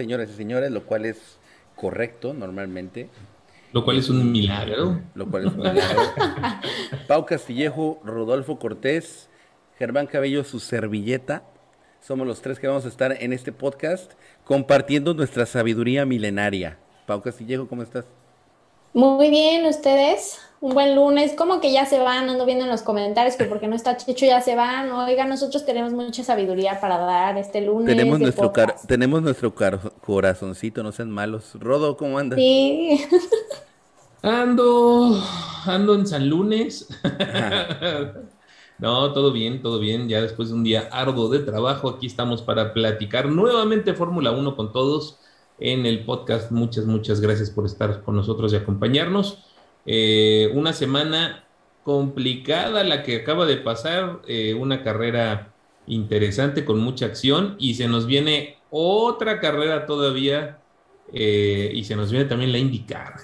señoras y señores, lo cual es correcto normalmente. Lo cual es un milagro. Lo cual es un milagro. Pau Castillejo, Rodolfo Cortés, Germán Cabello, su servilleta. Somos los tres que vamos a estar en este podcast compartiendo nuestra sabiduría milenaria. Pau Castillejo, ¿cómo estás? Muy bien, ¿ustedes? Un buen lunes. ¿Cómo que ya se van? Ando viendo en los comentarios que porque no está Checho ya se van. Oiga, nosotros tenemos mucha sabiduría para dar este lunes. Tenemos, nuestro, tenemos nuestro corazoncito, no sean malos. Rodo, ¿cómo andas? Sí. Ando, ando en San Lunes. no, todo bien, todo bien. Ya después de un día arduo de trabajo, aquí estamos para platicar nuevamente Fórmula 1 con todos en el podcast. Muchas, muchas gracias por estar con nosotros y acompañarnos. Eh, una semana complicada la que acaba de pasar, eh, una carrera interesante con mucha acción y se nos viene otra carrera todavía eh, y se nos viene también la IndyCar.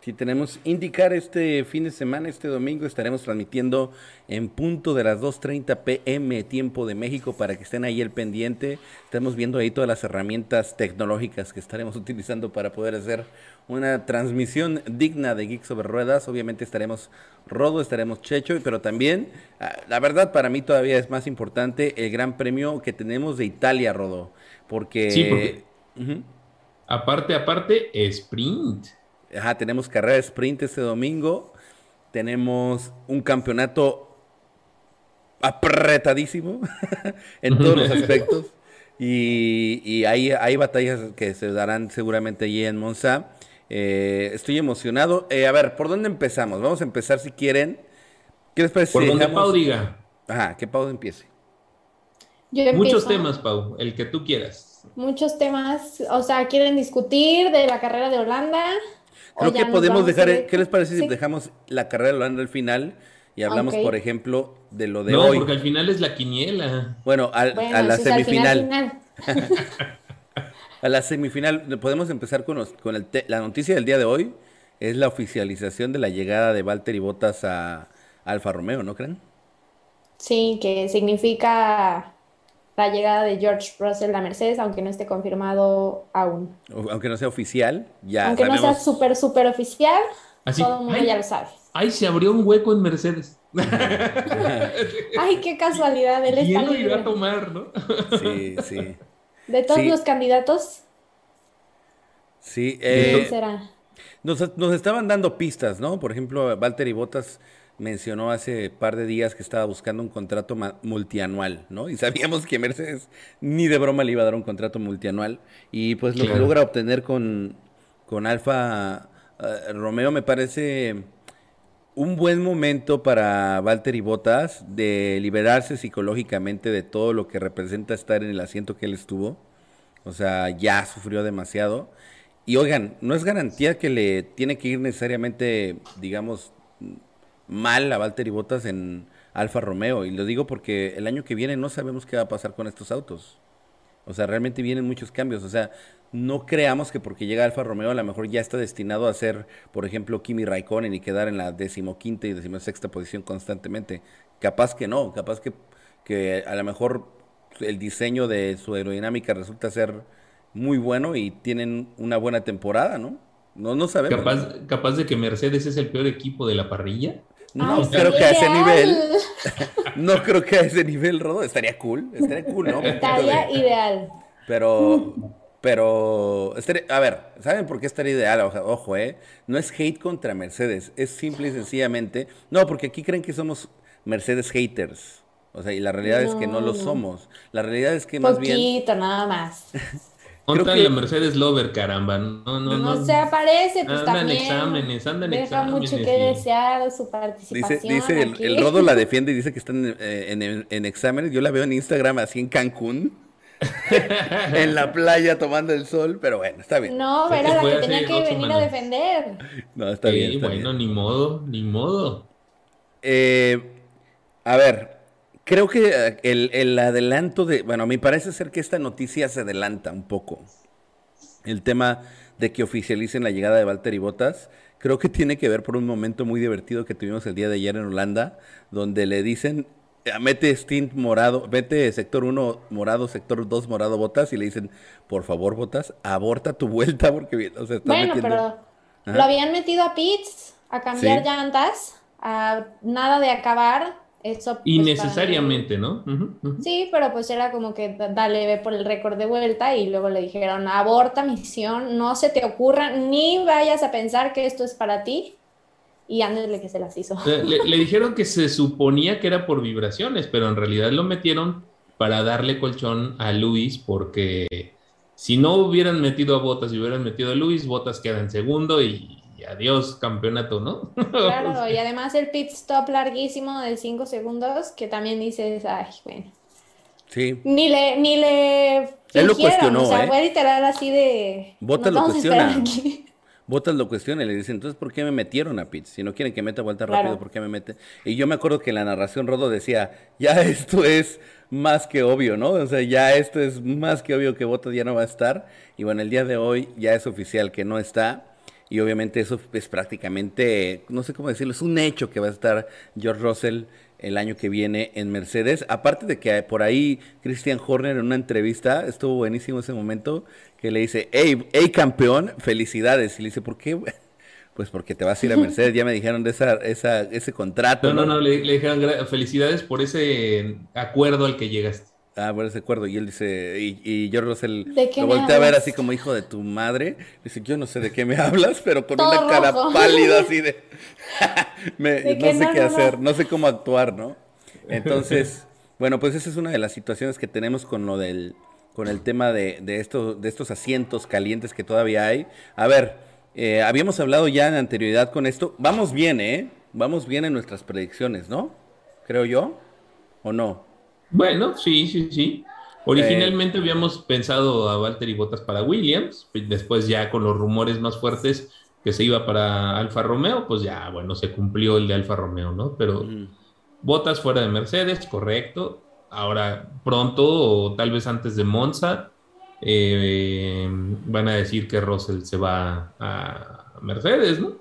Si tenemos indicar este fin de semana, este domingo, estaremos transmitiendo en punto de las 2.30 pm tiempo de México para que estén ahí el pendiente. Estamos viendo ahí todas las herramientas tecnológicas que estaremos utilizando para poder hacer una transmisión digna de Geeks sobre Ruedas. Obviamente estaremos Rodo, estaremos Checho, pero también, ah, la verdad para mí todavía es más importante el gran premio que tenemos de Italia, Rodo. Porque... Sí, porque... Aparte, aparte, sprint. Ajá, tenemos carrera de sprint este domingo. Tenemos un campeonato apretadísimo en todos los aspectos. Y, hay, hay, batallas que se darán seguramente allí en Monza. Eh, estoy emocionado. Eh, a ver, ¿por dónde empezamos? Vamos a empezar si quieren. ¿Qué les parece? Por donde Pau diga. Ajá, que Pau empiece. Muchos temas, Pau, el que tú quieras. Muchos temas, o sea, ¿quieren discutir de la carrera de Holanda? Creo que podemos dejar, ¿qué les parece si dejamos la carrera de Holanda al final y hablamos, por ejemplo, de lo de hoy? No, porque al final es la quiniela. Bueno, a la semifinal. a la semifinal, podemos empezar con, con la noticia del día de hoy. Es la oficialización de la llegada de Valtteri Bottas a Alfa Romeo, ¿no creen? Sí, que significa la llegada de George Russell a Mercedes, aunque no esté confirmado aún. Aunque no sea oficial, ya. Aunque no sea súper, súper oficial, todo el mundo ya lo sabe. Ay, se abrió un hueco en Mercedes. Ay, qué casualidad, él está lo irá a tomar, ¿no? sí, sí. De todos los candidatos. Sí, eh, será? Nos, nos, estaban dando pistas, ¿no? Por ejemplo, Valtteri Bottas mencionó hace par de días que estaba buscando un contrato multianual, ¿no? Y sabíamos que Mercedes ni de broma le iba a dar un contrato multianual. Y pues lo que logra obtener con, con Alfa eh, Romeo me parece un buen momento para Valtteri Bottas de liberarse psicológicamente de todo lo que representa estar en el asiento que él estuvo. O sea, ya sufrió demasiado. Y oigan, no es garantía que le tiene que ir necesariamente, digamos, mal a Valtteri Bottas en Alfa Romeo. Y lo digo porque el año que viene no sabemos qué va a pasar con estos autos. O sea, realmente vienen muchos cambios. O sea, no creamos que porque llega Alfa Romeo a lo mejor ya está destinado a ser, por ejemplo, Kimi Raikkonen y quedar en la decimoquinta y decimosexta posición constantemente. Capaz que no, capaz que, que a lo mejor el diseño de su aerodinámica resulta ser muy bueno y tienen una buena temporada, ¿no? No, no sabemos. Capaz, capaz de que Mercedes es el peor equipo de la parrilla. No creo que a ese nivel. no creo que a ese nivel, Rodo. Estaría cool. Estaría cool, ¿no? Estaría ideal. Pero. Pero, a ver, ¿saben por qué estaría ideal? Ojo, ¿eh? No es hate contra Mercedes, es simple y sencillamente. No, porque aquí creen que somos Mercedes haters. O sea, y la realidad es que no lo somos. La realidad es que más bien. Poquito, nada más. Creo que... la Mercedes Lover, caramba. No, no, no. No se aparece, pues anda también. En exámenes, anda en deja exámenes. mucho que desear su participación. Dice, dice el, el, Rodo la defiende y dice que están eh, en, en, exámenes. Yo la veo en Instagram así en Cancún. en la playa tomando el sol, pero bueno, está bien. No, era la que tenía que venir a defender. No, está bien. Está bueno, ni modo, ni modo. Eh, a ver, Creo que eh, el, adelanto de, bueno, a mí parece ser que esta noticia se adelanta un poco. El tema de que oficialicen la llegada de Valtteri Bottas, creo que tiene que ver por un momento muy divertido que tuvimos el día de ayer en Holanda, donde le dicen eh, mete stint morado, mete sector 1 morado, sector 2 morado botas y le dicen, por favor botas, aborta tu vuelta porque o sea, Bueno, pero lo habían metido a pits, a cambiar llantas, a nada de acabar. Eso, pues, Innecesariamente, ¿no? Sí, pero pues era como que dale, ve por el récord de vuelta y luego le dijeron, aborta misión, no se te ocurra, ni vayas a pensar que esto es para ti y ándale que se las hizo. Le, dijeron que se suponía que era por vibraciones, pero en realidad lo metieron para darle colchón a Luis, porque si no hubieran metido a Botas y hubieran metido a Luis, Botas queda en segundo y, adiós campeonato, ¿no? Claro, y además el pit stop larguísimo de 5 segundos, que también dices, ay, bueno. Sí. Ni le, ni le. Él lo cuestionó, o sea, ¿eh? fue literal así de. Botas lo cuestiona. Botas lo cuestiona y le dice, entonces, ¿por qué me metieron a pits? Si no quieren que meta vuelta rápido, ¿por qué me meten? Y yo me acuerdo que en la narración Rodo decía, ya esto es más que obvio, ¿no? O sea, ya esto es más que obvio que Botas ya no va a estar. Y bueno, el día de hoy ya es oficial que no está. Y obviamente eso es prácticamente, no sé cómo decirlo, es un hecho que va a estar George Russell el año que viene en Mercedes. Aparte de que por ahí Christian Horner en una entrevista, estuvo buenísimo ese momento, que le dice, hey, hey campeón, felicidades. Y le dice, ¿por qué? Pues porque te vas a ir a Mercedes, ya me dijeron de esa, esa, ese contrato. No, no, no, le, dijeron felicidades por ese acuerdo al que llegaste. Ah, por ese acuerdo. Y él dice, y, y George Russell lo voltea a ver así como hijo de tu madre. Dice, yo no sé de qué me hablas, pero con una cara pálida así de... no sé qué hacer, no sé cómo actuar, ¿no? Entonces, bueno, pues esa es una de las situaciones que tenemos con lo del con el tema de, de, estos, de estos asientos calientes que todavía hay. A ver, eh, habíamos hablado ya en anterioridad con esto. Vamos bien, ¿eh? Vamos bien en nuestras predicciones, ¿no? Creo yo. ¿O no? Bueno, sí, sí, sí. Originalmente eh, habíamos pensado a Valtteri Bottas para Williams, después ya con los rumores más fuertes que se iba para Alfa Romeo, pues ya, bueno, se cumplió el de Alfa Romeo, ¿no? Pero Bottas fuera de Mercedes, correcto ahora pronto o tal vez antes de Monza eh, van a decir que Russell se va a Mercedes, ¿no?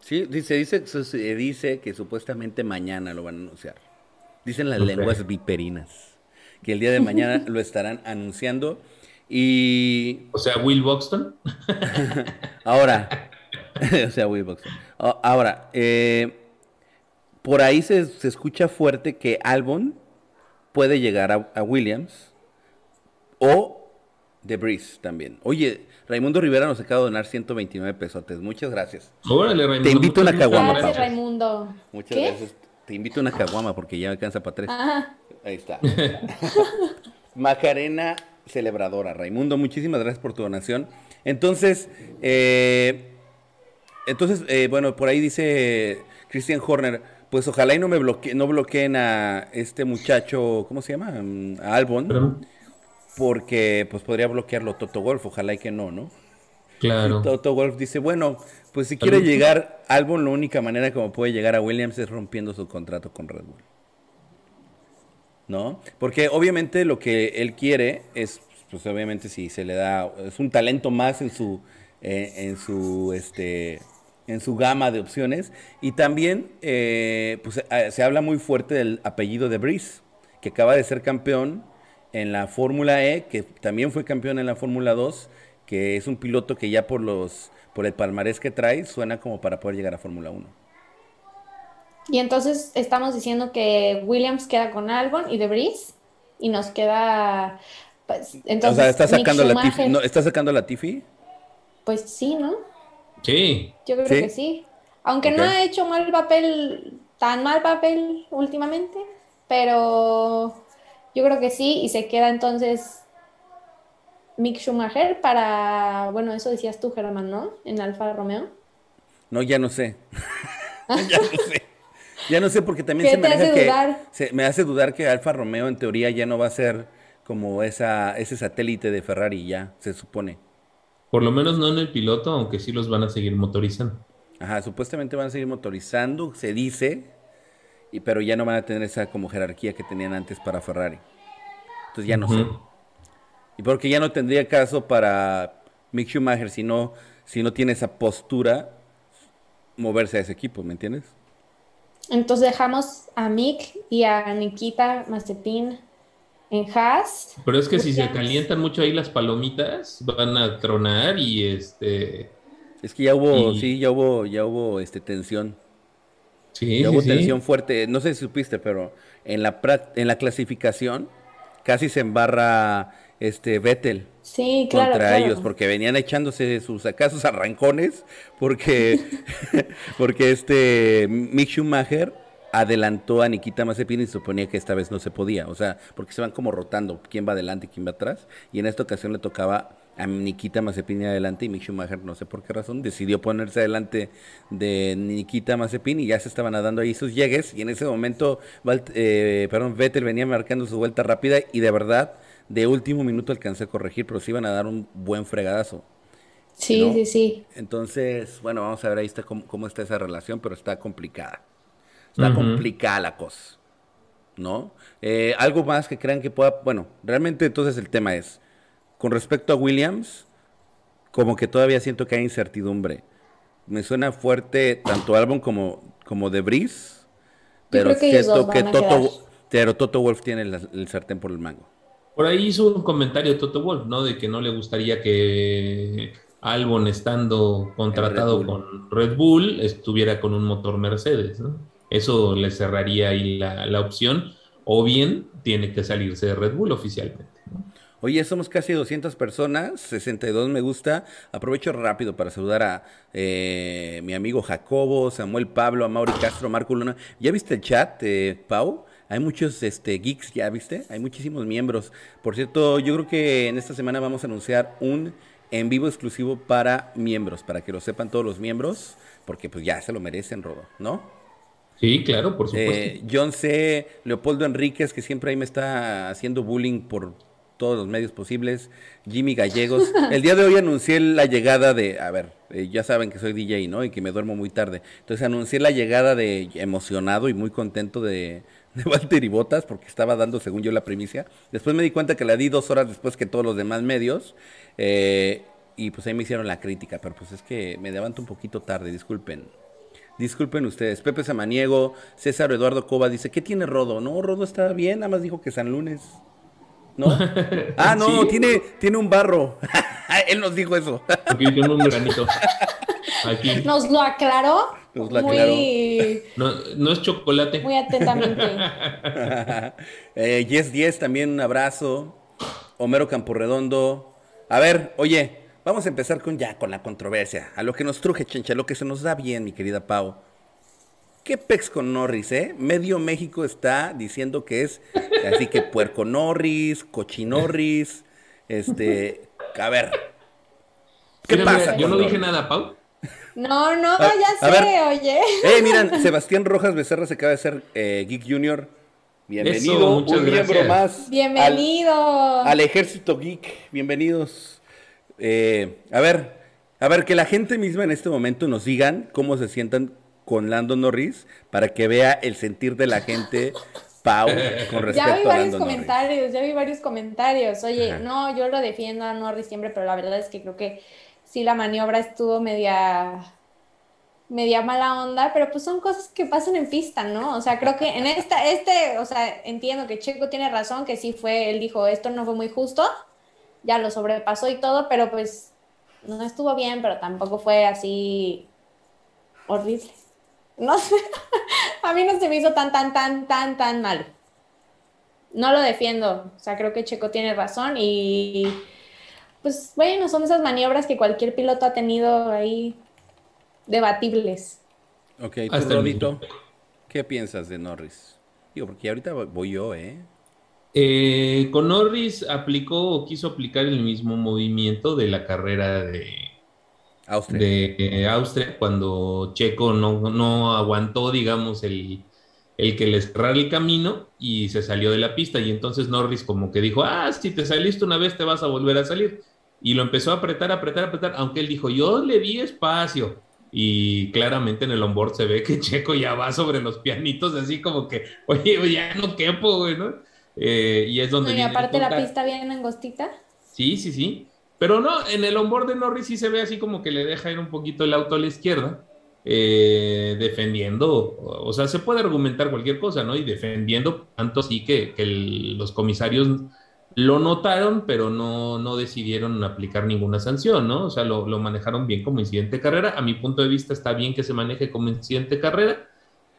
Sí, dice, dice, dice que supuestamente mañana lo van a anunciar. Dicen las lenguas viperinas que el día de mañana lo estarán anunciando y... O sea, Will Buxton. ahora, o sea, Will Buxton. Ahora, eh, por ahí se, se escucha fuerte que Albon puede llegar a, Williams o de Breeze también. Oye, Raimundo Rivera nos acaba de donar 129 pesotes. Muchas gracias. Te invito a una caguama. Gracias, Raimundo. Muchas gracias. Te invito a una caguama porque ya me alcanza para tres. Ahí está. Macarena celebradora. Raimundo, muchísimas gracias por tu donación. Entonces, eh, entonces, eh, bueno, por ahí dice Christian Horner pues ojalá y no me bloque no bloqueen a este muchacho, ¿cómo se llama? Mm, a Albon. Porque pues podría bloquearlo Toto Wolf, ojalá y que no, ¿no? Claro. Toto Wolf dice, bueno, pues si quiere llegar Albon, la única manera como puede llegar a Williams es rompiendo su contrato con Red Bull. ¿No? Porque obviamente lo que él quiere es, pues obviamente si se le da, es un talento más en su, eh, en su, este, en su gama de opciones. Y también eh, pues, eh, se habla muy fuerte del apellido de Brice, que acaba de ser campeón en la Fórmula E, que también fue campeón en la Fórmula 2, que es un piloto que ya por los por el palmarés que trae suena como para poder llegar a Fórmula 1. Y entonces estamos diciendo que Williams queda con Albon y De Brice y nos queda pues entonces o sea, ¿está sacando la Tiffy? ¿no? ¿Está sacando la Tiffy? Pues sí, ¿no? Sí. Yo creo que sí. Aunque no ha hecho mal papel, tan mal papel últimamente, pero yo creo que sí, y se queda entonces Mick Schumacher para, bueno, eso decías tú, Germán, ¿no? En Alfa Romeo. No, ya no sé. ya no sé. Ya no sé porque también se me hace dudar? me hace dudar que Alfa Romeo en teoría ya no va a ser como esa, ese satélite de Ferrari ya, se supone. Por lo menos no en el piloto, aunque sí los van a seguir motorizando. Ajá, supuestamente van a seguir motorizando, se dice, y, pero ya no van a tener esa como jerarquía que tenían antes para Ferrari. Entonces ya no sé. Y porque ya no tendría caso para Mick Schumacher si no, si no tiene esa postura moverse a ese equipo, ¿me entiendes? Entonces dejamos a Mick y a Nikita Mazepin en Haas. Pero es que si se calientan mucho ahí las palomitas, van a tronar y este. Es que ya hubo, sí, ya hubo, ya hubo este tensión. Sí, ya hubo tensión fuerte. No sé si supiste, pero en la en la clasificación casi se embarra este Vettel sí, claro, contra ellos porque venían echándose sus acá sus arrancones porque porque este Mick Schumacher adelantó a Nikita Mazepin y suponía que esta vez no se podía, o sea, porque se van como rotando quién va adelante y quién va atrás, y en esta ocasión le tocaba a Nikita Mazepin adelante y Mick Schumacher, no sé por qué razón, decidió ponerse adelante de Nikita Mazepin y ya se estaban dando ahí sus llegues, y en ese momento, eh, perdón, Vettel venía marcando su vuelta rápida y de verdad, de último minuto alcancé a corregir, pero sí iban a dar un buen fregadazo. Sí, sí, sí. Entonces, bueno, vamos a ver ahí está cómo está esa relación, pero está complicada. Está complicada la cosa, ¿no? Eh, algo más que crean que pueda, bueno, realmente entonces el tema es, con respecto a Williams, como que todavía siento que hay incertidumbre. Me suena fuerte tanto Albon como, como De Bris, pero siento que Toto, pero Toto Wolf tiene el, sartén por el mango. Por ahí hizo un comentario Toto Wolf, ¿no? De que no le gustaría que Albon estando contratado con Red Bull estuviera con un motor Mercedes, ¿no? Eso le cerraría ahí la, opción. O bien tiene que salirse de Red Bull oficialmente. Oye, somos casi 200 personas, 62 me gusta. Aprovecho rápido para saludar a eh, mi amigo Jacobo, Samuel Pablo, a Mauri Castro, Marco Luna. ¿Ya viste el chat, eh, Pau? Hay muchos este, geeks, ¿ya viste? Hay muchísimos miembros. Por cierto, yo creo que en esta semana vamos a anunciar un en vivo exclusivo para miembros, para que lo sepan todos los miembros, porque pues ya se lo merecen, Rodo, ¿no? Sí, claro, por supuesto. Eh, John C. Leopoldo Enríquez, que siempre ahí me está haciendo bullying por todos los medios posibles. Jimmy Gallegos. El día de hoy anuncié la llegada de, a ver, eh, ya saben que soy DJ, ¿no? Y que me duermo muy tarde. Entonces anuncié la llegada de, emocionado y muy contento de, de Walter Botas, porque estaba dando, según yo, la primicia. Después me di cuenta que la di dos horas después que todos los demás medios. Eh, y pues ahí me hicieron la crítica, pero pues es que me levanto un poquito tarde, disculpen. Disculpen ustedes. Pepe Samaniego, César Eduardo Cova dice, ¿qué tiene Rodo? No, Rodo está bien, nada más dijo que San Lunes. ¿No? Ah, no, tiene, tiene un barro. Él nos dijo eso. Aquí tiene un granito. Aquí. Nos lo aclaró. Nos lo aclaró. No, es chocolate. Muy atentamente. eh, yes, yes, también un abrazo. Homero Camporredondo. A ver, oye, Vamos a empezar con ya, con la controversia. A lo que nos truje, chencha, lo que se nos da bien, mi querida Pau. ¿Qué pex con Norris, eh? Medio México está diciendo que es así que puerco Norris, cochinorris, este, a ver. ¿Qué pasa? yo no dije nada, Pau. No, no, ya sé, oye. Eh, miran, Sebastián Rojas Becerra se acaba de ser eh, Geek Junior. Bienvenido, un miembro más. Bienvenido. al ejército geek, bienvenidos. Eh, a ver, a ver, que la gente misma en este momento nos digan cómo se sientan con Lando Norris para que vea el sentir de la gente, Pau, con respecto ya vi varios comentarios, Ya vi varios comentarios. Oye, no, yo lo defiendo a Norris siempre, pero la verdad es que creo que sí la maniobra estuvo media media mala onda, pero pues son cosas que pasan en pista, ¿no? O sea, creo que en esta, este, o sea, entiendo que Checo tiene razón, que sí fue, él dijo, esto no fue muy justo, ya lo sobrepasó y todo, pero pues no estuvo bien, pero tampoco fue así horrible. No sé, a mí no se me hizo tan, tan, tan, tan, tan mal. No lo defiendo, o sea, creo que Checo tiene razón y pues bueno, son esas maniobras que cualquier piloto ha tenido ahí debatibles. Ok, tú, ¿qué piensas de Norris? Digo, porque ahorita voy yo, ¿eh? Eh, con Norris aplicó o quiso aplicar el mismo movimiento de la carrera de Austria, de Austria cuando Checo no, no aguantó, digamos, el, el que le cerrara el camino y se salió de la pista. Y entonces Norris como que dijo, ah, si te saliste una vez te vas a volver a salir. Y lo empezó a apretar, apretar, apretar, aunque él dijo, yo le di espacio. Y claramente en el onboard se ve que Checo ya va sobre los pianitos, así como que, oye, ya no quepo, güey, ¿no? Eh, y es donde... y aparte la pista bien angostita. Sí, sí, sí. Pero no, en el onboard de Norris sí se ve así como que le deja ir un poquito el auto a la izquierda. eh, defendiendo, o sea, se puede argumentar cualquier cosa, ¿no? Y defendiendo, tanto así que, los comisarios lo notaron, pero no, no decidieron aplicar ninguna sanción, ¿no? O sea, lo, manejaron bien como incidente de carrera. A mi punto de vista está bien que se maneje como incidente de carrera.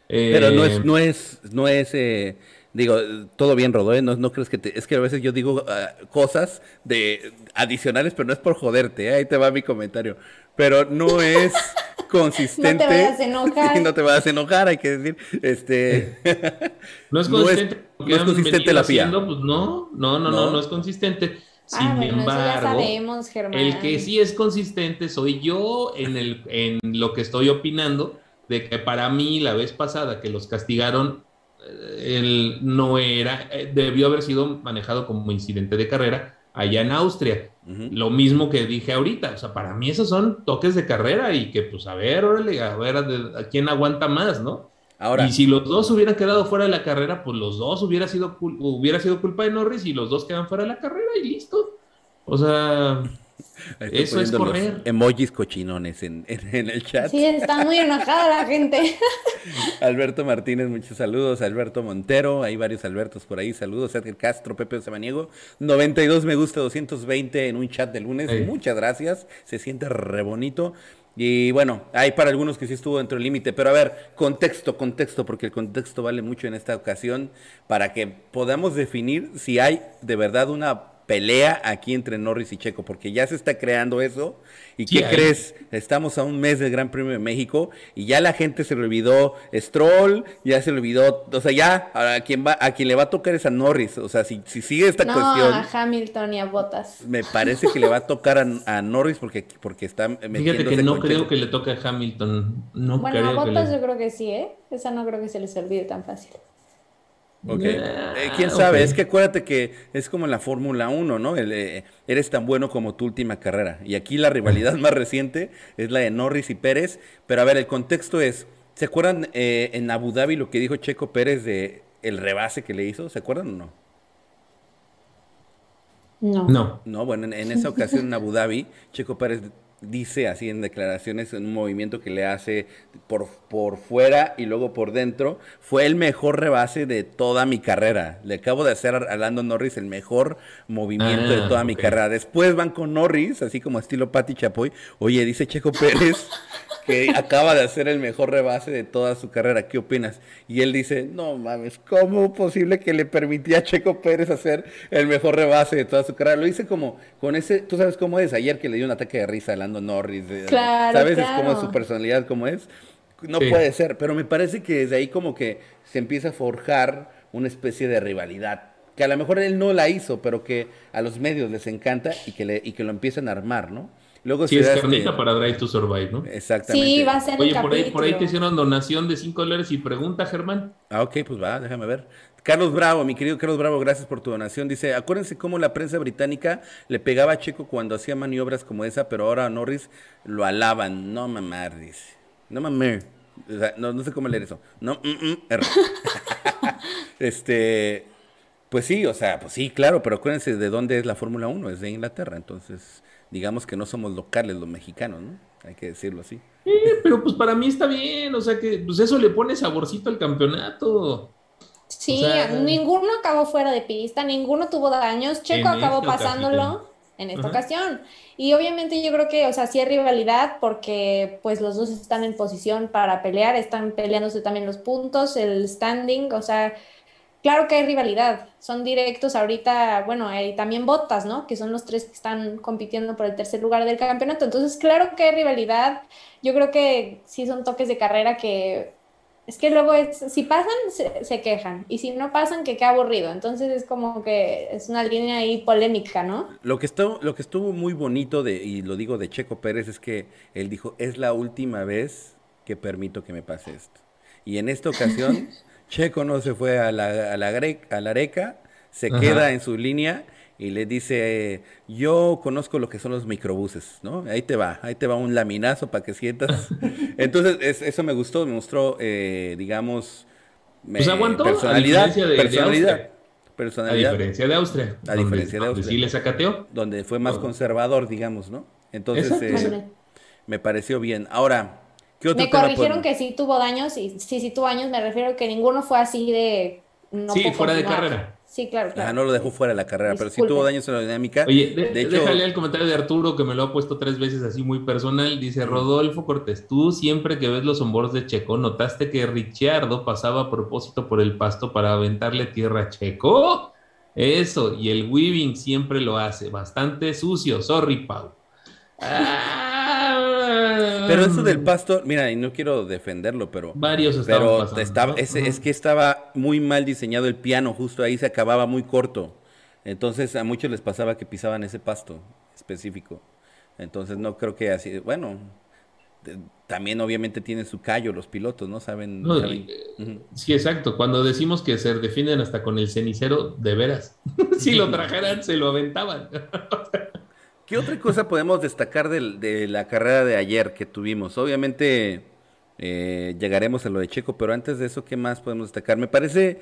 pero no es, eh, no es, no es, eh, digo, todo bien, Rodó, ¿no, no crees que te, es que a veces yo digo ah, cosas de adicionales, pero no es por joderte, ahí te va mi comentario, pero no es consistente. No te vayas a enojar. no te vayas a enojar, hay que decir. Este... no es consistente. No es, consistente la FIA. Pues no, no, no, no, no, es consistente. Ah, Sin embargo, el que sí es consistente soy yo en, el, en lo que estoy opinando, de que para mí la vez pasada que los castigaron, él eh, no era, eh, debió haber sido manejado como incidente de carrera allá en Austria. Lo mismo que dije ahorita, o sea, para mí esos son toques de carrera y que pues a ver, órale, a ver a, quién aguanta más, ¿no? Ahora, y si los dos hubieran quedado fuera de la carrera, pues los dos hubiera sido, hubiera sido culpa de Norris y los dos quedan fuera de la carrera y listo. O sea, eso es correr. Emojis cochinones en, el chat. Sí, está muy enojada la gente. Alberto Martínez, muchos saludos. Alberto Montero, hay varios Albertos por ahí. Saludos. Edgar Castro, Pepe Samaniego. 92 me gusta, 220 en un chat de lunes. Muchas gracias. Se siente re bonito. Y bueno, hay para algunos que sí estuvo dentro del límite, pero a ver, contexto, contexto, porque el contexto vale mucho en esta ocasión para que podamos definir si hay de verdad una pelea aquí entre Norris y Checo, porque ya se está creando eso. ¿Y qué crees? Estamos a un mes del Gran Premio de México y ya la gente se le olvidó Stroll, ya se le olvidó, o sea, ya a quien va, a quien le va a tocar es a Norris, o sea, si, si sigue esta no, cuestión. a Hamilton y a Bottas. Me parece que le va a tocar a, Norris porque, porque está Fíjate que no creo que le toque a Hamilton. No bueno, a Bottas yo creo que sí, ¿eh? Esa no creo que se les olvide tan fácil. Ok. Eh, ¿Quién sabe? Es que acuérdate que es como en la Fórmula 1, ¿no? Eh, eres tan bueno como tu última carrera. Y aquí la rivalidad más reciente es la de Norris y Pérez. Pero a ver, el contexto es, ¿se acuerdan eh, en Abu Dhabi lo que dijo Checo Pérez de el rebase que le hizo? ¿Se acuerdan o no? No. No. bueno, en, en esa ocasión en Abu Dhabi, Checo Pérez dice así en declaraciones, en un movimiento que le hace por, por fuera y luego por dentro, fue el mejor rebase de toda mi carrera. Le acabo de hacer a Lando Norris el mejor movimiento de ah, toda mi carrera. Después van con Norris, así como estilo Patti Chapoy. Oye, dice Checo Pérez que acaba de hacer el mejor rebase de toda su carrera. ¿Qué opinas? Y él dice, no mames, ¿cómo posible que le permitía a Checo Pérez hacer el mejor rebase de toda su carrera? Lo hice como con ese, tú sabes cómo es, ayer que le dio un ataque de risa a Lando Norris. Claro, ¿Sabes cómo es su personalidad, cómo es? No puede ser, pero me parece que desde ahí como que se empieza a forjar una especie de rivalidad que a lo mejor él no la hizo, pero que a los medios les encanta y que, le, y que lo empiezan a armar, ¿no? Luego sí, es carnita para Drive to Survive, ¿no? Exactamente. Sí, va a ser Oye, por ahí, por ahí te hicieron donación de 5 dólares y pregunta, Germán. Ah, ok, pues va, déjame ver. Carlos Bravo, mi querido Carlos Bravo, gracias por tu donación. Dice, acuérdense cómo la prensa británica le pegaba a Checo cuando hacía maniobras como esa, pero ahora a Norris lo alaban. No mamar, dice. No mamar. no, no sé cómo leer eso. No, mm, mm, este, pues sí, o sea, pues sí, claro, pero acuérdense de dónde es la Fórmula 1, es de Inglaterra, entonces digamos que no somos locales los mexicanos, ¿no? Hay que decirlo así. Sí, pero pues para mí está bien, o sea que pues eso le pone saborcito al campeonato. Sí, ninguno acabó fuera de pista, ninguno tuvo daños, Checo acabó pasándolo en esta ocasión. Y obviamente yo creo que, o sea, sí hay rivalidad porque pues los dos están en posición para pelear, están peleándose también los puntos, el standing, o sea, claro que hay rivalidad, son directos ahorita, bueno, hay también botas, ¿no? Que son los tres que están compitiendo por el tercer lugar del campeonato. Entonces, claro que hay rivalidad. Yo creo que sí son toques de carrera que es que luego es, si pasan, se, quejan. Y si no pasan, que qué aburrido. Entonces es como que es una línea ahí polémica, ¿no? Lo que estuvo, lo que estuvo muy bonito de, y lo digo de Checo Pérez, es que él dijo, es la última vez que permito que me pase esto. Y en esta ocasión Checo no se fue a la, a la, a la areca, se queda en su línea y le dice, yo conozco lo que son los microbuses, ¿no? Ahí te va, ahí te va un laminazo para que sientas. Entonces, eso me gustó, me mostró, eh, digamos, pues aguantó, personalidad, a de, personalidad. personalidad. A diferencia de Austria. A diferencia de Austria. Sí le sacateó. Donde fue más conservador, digamos, ¿no? Entonces, eh, me pareció bien. Ahora, me corrigieron que sí tuvo daños y sí, sí tuvo daños, me refiero que ninguno fue así de... sí, fuera de carrera. Sí, claro, claro. no lo dejó fuera de la carrera, pero sí tuvo daños en la dinámica. Oye, de, hecho... déjale el comentario de Arturo que me lo ha puesto tres veces así muy personal. Dice Rodolfo Cortés, tú siempre que ves los onboards de Checo, ¿notaste que Ricciardo pasaba a propósito por el pasto para aventarle tierra a Checo? Eso, y el weaving siempre lo hace, bastante sucio, sorry, Pau. Pero eso del pasto, mira, y no quiero defenderlo, pero. Varios pero estaba, es, que estaba muy mal diseñado el piano, justo ahí se acababa muy corto. Entonces a muchos les pasaba que pisaban ese pasto específico. Entonces no creo que así. Bueno, también obviamente tienen su callo los pilotos, ¿no? Saben. Sí, exacto. Cuando decimos que se defienden hasta con el cenicero, de veras. si lo trajeran, se lo aventaban. ¿Qué otra cosa podemos destacar de, la carrera de ayer que tuvimos? Obviamente eh, llegaremos a lo de Checo, pero antes de eso, ¿qué más podemos destacar? Me parece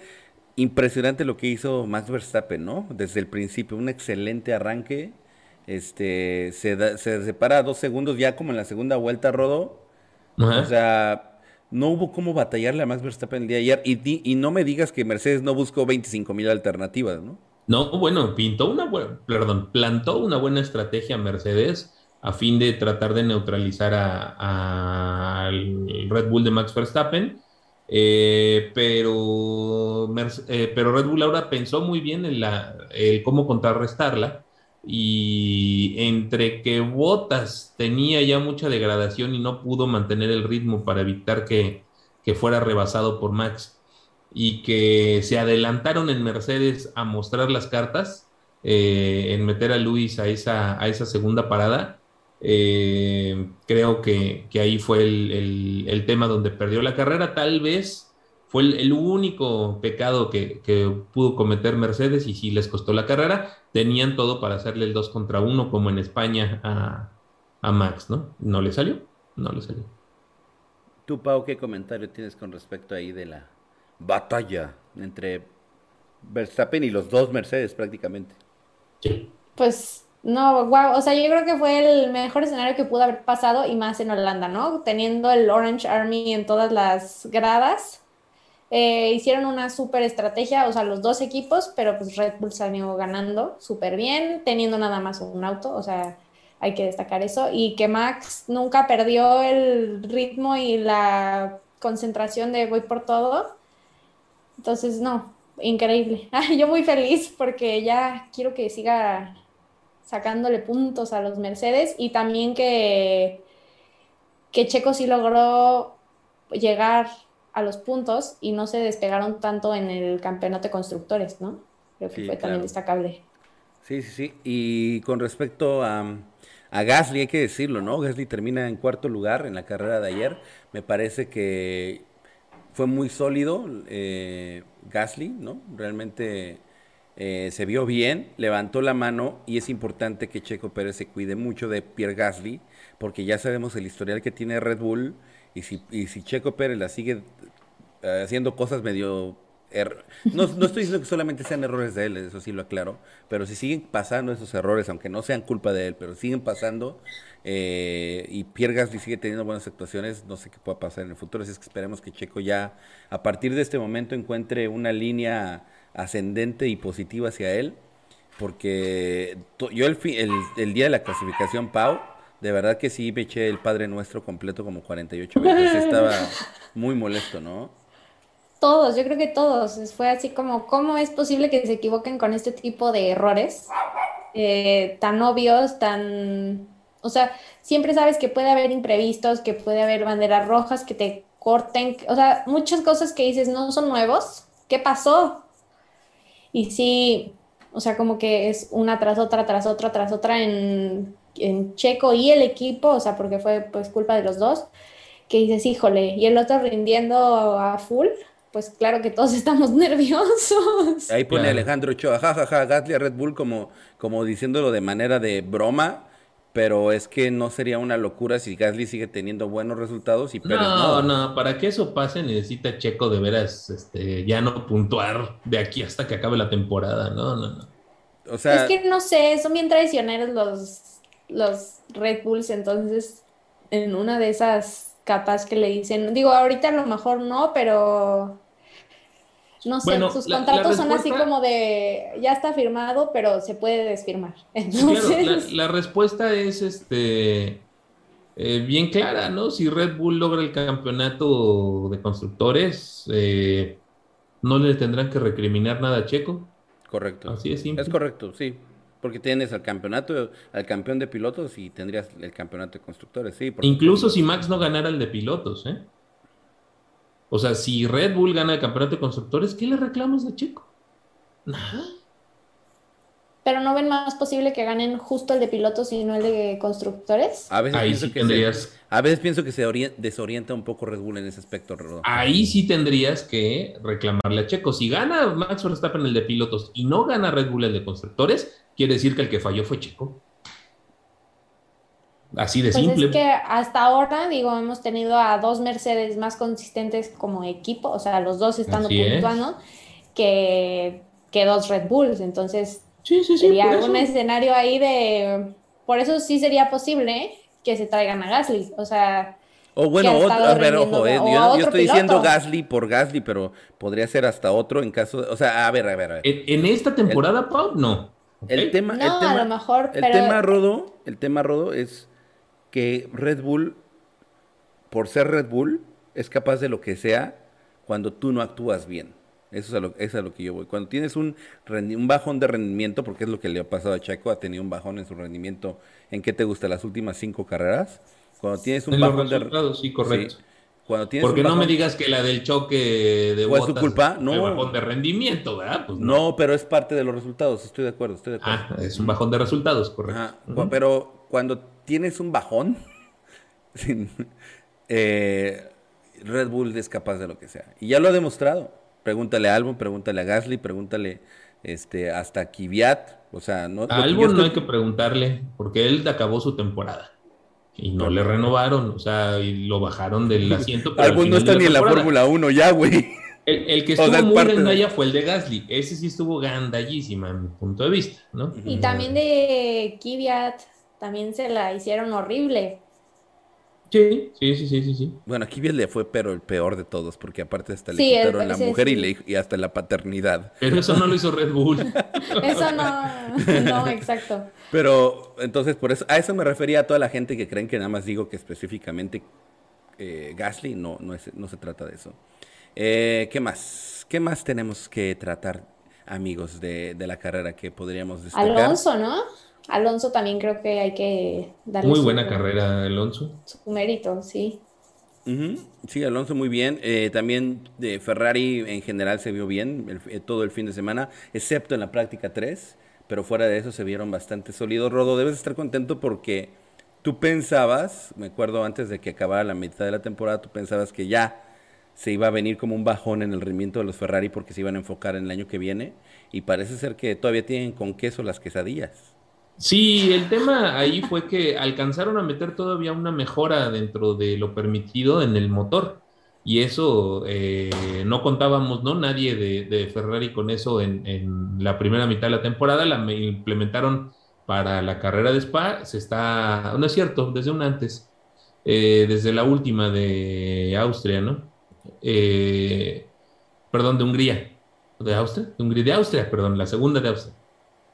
impresionante lo que hizo Max Verstappen, ¿no? Desde el principio, un excelente arranque. Este, se, se separa dos segundos ya como en la segunda vuelta, Rodó. O sea, no hubo cómo batallarle a Max Verstappen el día de ayer. Y, y no me digas que Mercedes no buscó 25 mil alternativas, ¿no? No, bueno, pintó una buena, perdón, plantó una buena estrategia Mercedes a fin de tratar de neutralizar al Red Bull de Max Verstappen. Eh, pero, eh, pero Red Bull ahora pensó muy bien en la, cómo contrarrestarla y entre que Bottas tenía ya mucha degradación y no pudo mantener el ritmo para evitar que, que fuera rebasado por Max y que se adelantaron en Mercedes a mostrar las cartas, eh, en meter a Luis a esa, a esa segunda parada. Eh, creo que, ahí fue el, tema donde perdió la carrera. Tal vez fue el, único pecado que, pudo cometer Mercedes y si les costó la carrera. Tenían todo para hacerle el 2 contra 1 como en España a, a Max, ¿no? No le salió, no le salió. Tú, Pau, ¿qué comentario tienes con respecto ahí de la, batalla entre Verstappen y los dos Mercedes prácticamente. Pues no, wow, o sea, yo creo que fue el mejor escenario que pudo haber pasado y más en Holanda, ¿no? Teniendo el Orange Army en todas las gradas. Eh, hicieron una súper estrategia, o sea, los dos equipos, pero pues Red Bull salió ganando súper bien, teniendo nada más un auto, o sea, hay que destacar eso. Y que Max nunca perdió el ritmo y la concentración de voy por todo. Entonces, no, increíble. Yo muy feliz porque ya quiero que siga sacándole puntos a los Mercedes y también que, que Checo sí logró llegar a los puntos y no se despegaron tanto en el campeonato de constructores, ¿no? Creo que fue también destacable. Sí, sí, sí. Y con respecto a, a Gasly, hay que decirlo, ¿no? Gasly termina en cuarto lugar en la carrera de ayer. Me parece que fue muy sólido eh, Gasly, ¿no? Realmente eh, se vio bien, levantó la mano y es importante que Checo Pérez se cuide mucho de Pierre Gasly, porque ya sabemos el historial que tiene Red Bull y si, Checo Pérez la sigue eh, haciendo cosas medio no, no, estoy diciendo que solamente sean errores de él, eso sí lo aclaro, pero si siguen pasando esos errores, aunque no sean culpa de él, pero siguen pasando, eh, y Pierre Gasly sigue teniendo buenas actuaciones, no sé qué pueda pasar en el futuro, así es que esperemos que Checo ya a partir de este momento encuentre una línea ascendente y positiva hacia él, porque yo el, el, el día de la clasificación, Pau, de verdad que sí me eché el Padre Nuestro completo como 48 veces, estaba muy molesto, ¿no? Todos, yo creo que todos. Fue así como, ¿cómo es posible que se equivoquen con este tipo de errores eh, tan obvios, tan... O sea, siempre sabes que puede haber imprevistos, que puede haber banderas rojas, que te corten, o sea, muchas cosas que dices no son nuevos. ¿Qué pasó? Y sí, o sea, como que es una tras otra, tras otra, tras otra en, en Checo y el equipo, o sea, porque fue pues culpa de los dos, que dices, híjole, y el otro rindiendo a full pues claro que todos estamos nerviosos. Ahí pone Alejandro Ochoa, jajaja, Gasly a Red Bull como, como diciéndolo de manera de broma, pero es que no sería una locura si Gasly sigue teniendo buenos resultados y Pérez no. No, para que eso pase necesita Checo de veras este, ya no puntuar de aquí hasta que acabe la temporada, no, no, no. O sea, es que no sé, son bien traicioneros los, los Red Bulls, entonces en una de esas capaz que le dicen, digo, ahorita a lo mejor no, pero no sé, sus contratos son así como de, ya está firmado, pero se puede desfirmar. Entonces... la, respuesta es este eh, bien clara, ¿no? Si Red Bull logra el campeonato de constructores, eh, no le tendrán que recriminar nada a Checo. Correcto. Así es simple. Es correcto, sí. Porque tienes al campeonato, al campeón de pilotos y tendrías el campeonato de constructores, sí. Incluso si Max no ganara el de pilotos, ¿eh? O sea, si Red Bull gana el campeonato de constructores, ¿qué le reclamos de Checo? Nada. Pero no ven más posible que ganen justo el de pilotos y no el de constructores. A veces, pienso, que se, a veces pienso que se desorienta un poco Red Bull en ese aspecto. Ahí sí tendrías que reclamarle a Checo. Si gana Max Verstappen el de pilotos y no gana Red Bull el de constructores, quiere decir que el que falló fue Checo. Así de pues simple. Es que hasta ahora, digo, hemos tenido a dos Mercedes más consistentes como equipo, o sea, los dos estando puntuando, que, que, dos Red Bulls. Entonces, sería un escenario ahí de. Por eso sí sería posible que se traigan a Gasly. O sea. O bueno, a ver, ojo, eh, yo, estoy diciendo Gasly por Gasly, pero podría ser hasta otro en caso. o sea, a ver, a ver, a ver. En, esta temporada, Pau, no. El tema, el tema, a lo mejor, el tema Rodo, el tema Rodo es que Red Bull, por ser Red Bull, es capaz de lo que sea cuando tú no actúas bien. Eso es a lo, es a lo que yo voy. Cuando tienes un, un bajón de rendimiento, porque es lo que le ha pasado a Chaco, ha tenido un bajón en su rendimiento, ¿en qué te gusta? Las últimas cinco carreras. Cuando tienes un bajón de rendimiento. Sí, correcto. Cuando tienes Porque no me digas que la del choque de ¿Fue su culpa? No. bajón de rendimiento, ¿verdad? Pues no. pero es parte de los resultados, estoy de acuerdo, estoy de acuerdo. Ah, es un bajón de resultados, correcto. Pero cuando tienes un bajón, eh, Red Bull es capaz de lo que sea. Y ya lo ha demostrado. Pregúntale a Albon, pregúntale a Gasly, pregúntale este, hasta Kvyat. O sea, no, a Albon no hay que preguntarle, porque él acabó su temporada. Y no le renovaron, o sea, y lo bajaron del asiento. Albon no está ni en la Fórmula 1 ya, güey. El, que estuvo muy gandalla fue el de Gasly. Ese sí estuvo gandallísima, en mi punto de vista, ¿no? Y también de Kvyat también se la hicieron horrible. Sí, sí, sí, sí, sí. Bueno, aquí bien le fue pero el peor de todos, porque aparte hasta le quitaron la mujer y, le, y hasta la paternidad. Pero eso no lo hizo Red Bull. eso no, no, exacto. Pero entonces, por eso, a eso me refería a toda la gente que creen que nada más digo que específicamente eh, Gasly, no, no, es, no se trata de eso. Eh, ¿Qué más? ¿Qué más tenemos que tratar, amigos, de, de la carrera que podríamos destacar? Alonso, ¿no? Alonso también creo que hay que darle Muy buena carrera, Alonso. Su mérito, sí. Sí, Alonso muy bien. Eh, también de Ferrari en general se vio bien eh, todo el fin de semana, excepto en la práctica 3, pero fuera de eso se vieron bastante sólidos. Rodo, debes estar contento porque tú pensabas, me acuerdo antes de que acabara la mitad de la temporada, tú pensabas que ya se iba a venir como un bajón en el rendimiento de los Ferrari porque se iban a enfocar en el año que viene y parece ser que todavía tienen con queso las quesadillas. Sí, el tema ahí fue que alcanzaron a meter todavía una mejora dentro de lo permitido en el motor. Y eso eh, no contábamos, ¿no? Nadie de, Ferrari con eso en, la primera mitad de la temporada. La implementaron para la carrera de Spa. Se está, no es cierto, desde un antes, eh, desde la última de Austria, ¿no? Eh, perdón, de Hungría. ¿De Austria? Hungría, de Austria, perdón, la segunda de Austria.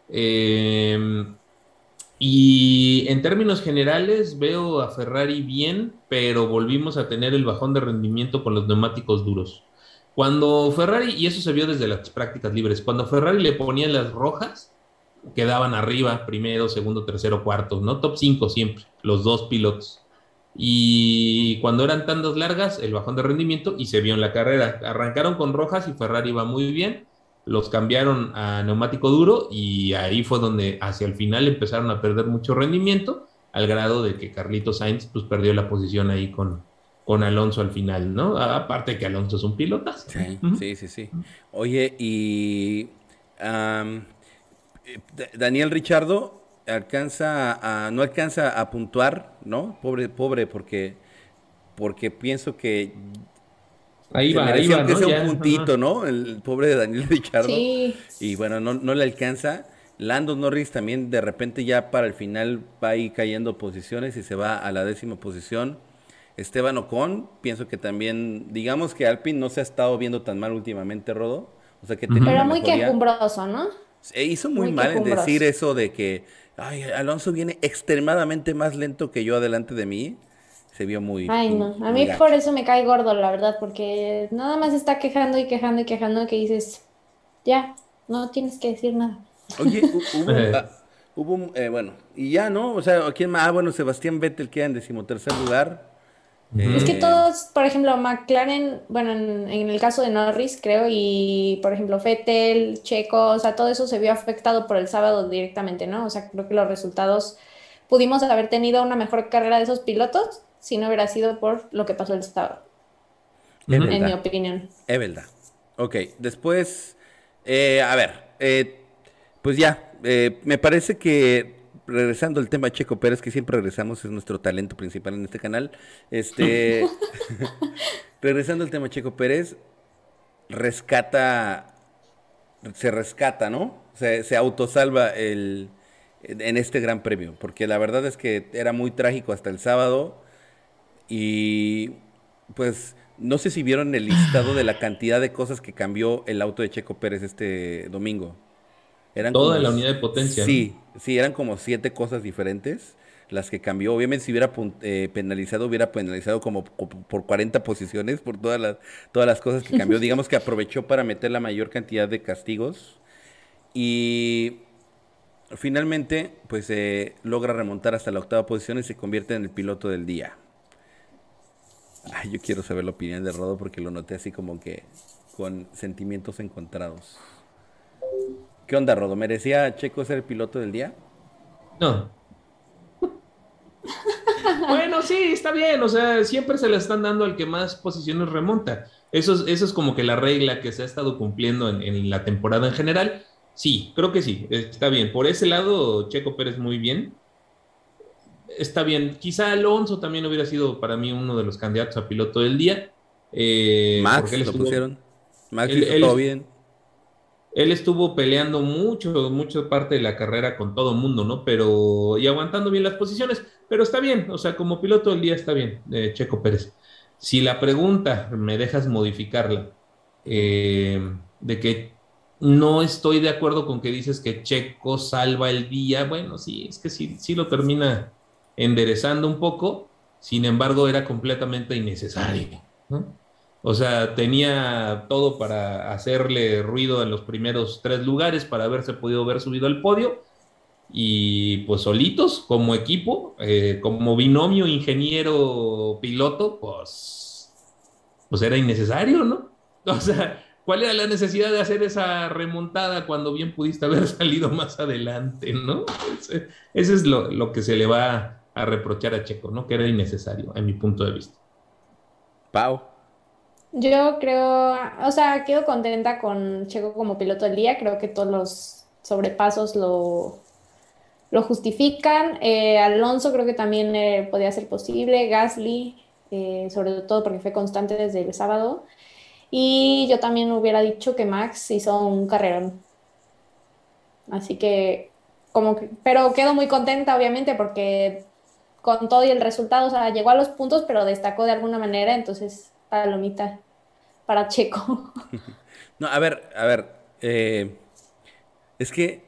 Eh, y en términos generales veo a Ferrari bien, pero volvimos a tener el bajón de rendimiento con los neumáticos duros. Cuando Ferrari, y eso se vio desde las prácticas libres, cuando Ferrari le ponían las rojas, quedaban arriba, primero, segundo, tercero, cuarto, ¿no? Top 5 siempre, los dos pilotos. Y cuando eran tandas largas, el bajón de rendimiento y se vio en la carrera. Arrancaron con rojas y Ferrari iba muy bien los cambiaron a neumático duro y ahí fue donde hacia el final empezaron a perder mucho rendimiento al grado de que Carlito Sainz pues perdió la posición ahí con, con Alonso al final, ¿no? Aparte que Alonso es un pilotazo. Sí, sí, sí, Oye, y Daniel Richardo alcanza a, no alcanza a puntuar, ¿no? Pobre, pobre, porque, porque pienso que Ahí va, ahí va, ¿no? sea un puntito, ¿no? El pobre de Daniel Ricciardo. Sí. Y bueno, no, no le alcanza. Lando Norris también de repente ya para el final va ahí cayendo posiciones y se va a la décima posición. Esteban Ocon, pienso que también, digamos que Alpine no se ha estado viendo tan mal últimamente, Rodo. O sea que Pero muy quejumbroso, ¿no? Se hizo muy, mal en decir eso de que, ay, Alonso viene extremadamente más lento que yo adelante de mí. Se vio muy. Ay, no. A mí por eso me cae gordo, la verdad, porque nada más está quejando y quejando y quejando que dices, ya, no tienes que decir nada. Oye, hubo, ah, eh, bueno, y ya, ¿no? O sea, ¿quién más? Ah, bueno, Sebastián Vettel queda en decimotercer lugar. Es que eh, todos, por ejemplo, McLaren, bueno, en, el caso de Norris, creo, y por ejemplo, Vettel, Checo, o sea, todo eso se vio afectado por el sábado directamente, ¿no? O sea, creo que los resultados pudimos haber tenido una mejor carrera de esos pilotos si no hubiera sido por lo que pasó el sábado. en mi opinión. Es verdad. Ok, después, eh, a ver, eh, pues ya, me parece que regresando al tema Checo Pérez, que siempre regresamos, es nuestro talento principal en este canal. Este, regresando al tema Checo Pérez, rescata, se rescata, ¿no? Se, se autosalva el, en este gran premio, porque la verdad es que era muy trágico hasta el sábado y pues no sé si vieron el listado de la cantidad de cosas que cambió el auto de Checo Pérez este domingo. Eran Toda la unidad de potencia. Sí, sí, eran como siete cosas diferentes las que cambió. Obviamente si hubiera eh, penalizado, hubiera penalizado como, por 40 posiciones por todas las, todas las cosas que cambió. Digamos que aprovechó para meter la mayor cantidad de castigos. Y finalmente, pues eh, logra remontar hasta la octava posición y se convierte en el piloto del día. Ay, yo quiero saber la opinión de Rodo porque lo noté así como que con sentimientos encontrados. ¿Qué onda, Rodo? ¿Merecía Checo ser el piloto del día? No. bueno, sí, está bien. O sea, siempre se le están dando al que más posiciones remonta. Eso es, eso es como que la regla que se ha estado cumpliendo en, la temporada en general. Sí, creo que sí, está bien. Por ese lado, Checo Pérez muy bien. Está bien. Quizá Alonso también hubiera sido para mí uno de los candidatos a piloto del día. Eh, Max lo pusieron. Max hizo todo bien él estuvo peleando mucho, mucha parte de la carrera con todo mundo, ¿no? Pero, y aguantando bien las posiciones, pero está bien, o sea, como piloto del día está bien, eh, Checo Pérez. Si la pregunta me dejas modificarla, eh, de que no estoy de acuerdo con que dices que Checo salva el día, bueno, sí, es que sí, sí lo termina enderezando un poco, sin embargo era completamente innecesario, ¿no? O sea, tenía todo para hacerle ruido en los primeros tres lugares para haberse podido ver subido al podio. Y pues solitos, como equipo, eh, como binomio ingeniero-piloto, pues, pues era innecesario, ¿no? O sea, ¿cuál era la necesidad de hacer esa remontada cuando bien pudiste haber salido más adelante, ¿no? Ese, es lo, lo que se le va a reprochar a Checo, ¿no? Que era innecesario, en mi punto de vista. Pau. Yo creo, o sea, quedo contenta con Checo como piloto del día. Creo que todos los sobrepasos lo, lo justifican. Eh, Alonso creo que también eh, podía ser posible. Gasly, eh, sobre todo porque fue constante desde el sábado. Y yo también hubiera dicho que Max hizo un carrerón. Así que, como que, pero quedo muy contenta, obviamente, porque con todo y el resultado, o sea, llegó a los puntos, pero destacó de alguna manera, entonces palomita para Checo. no, a ver, a ver. Eh, es que.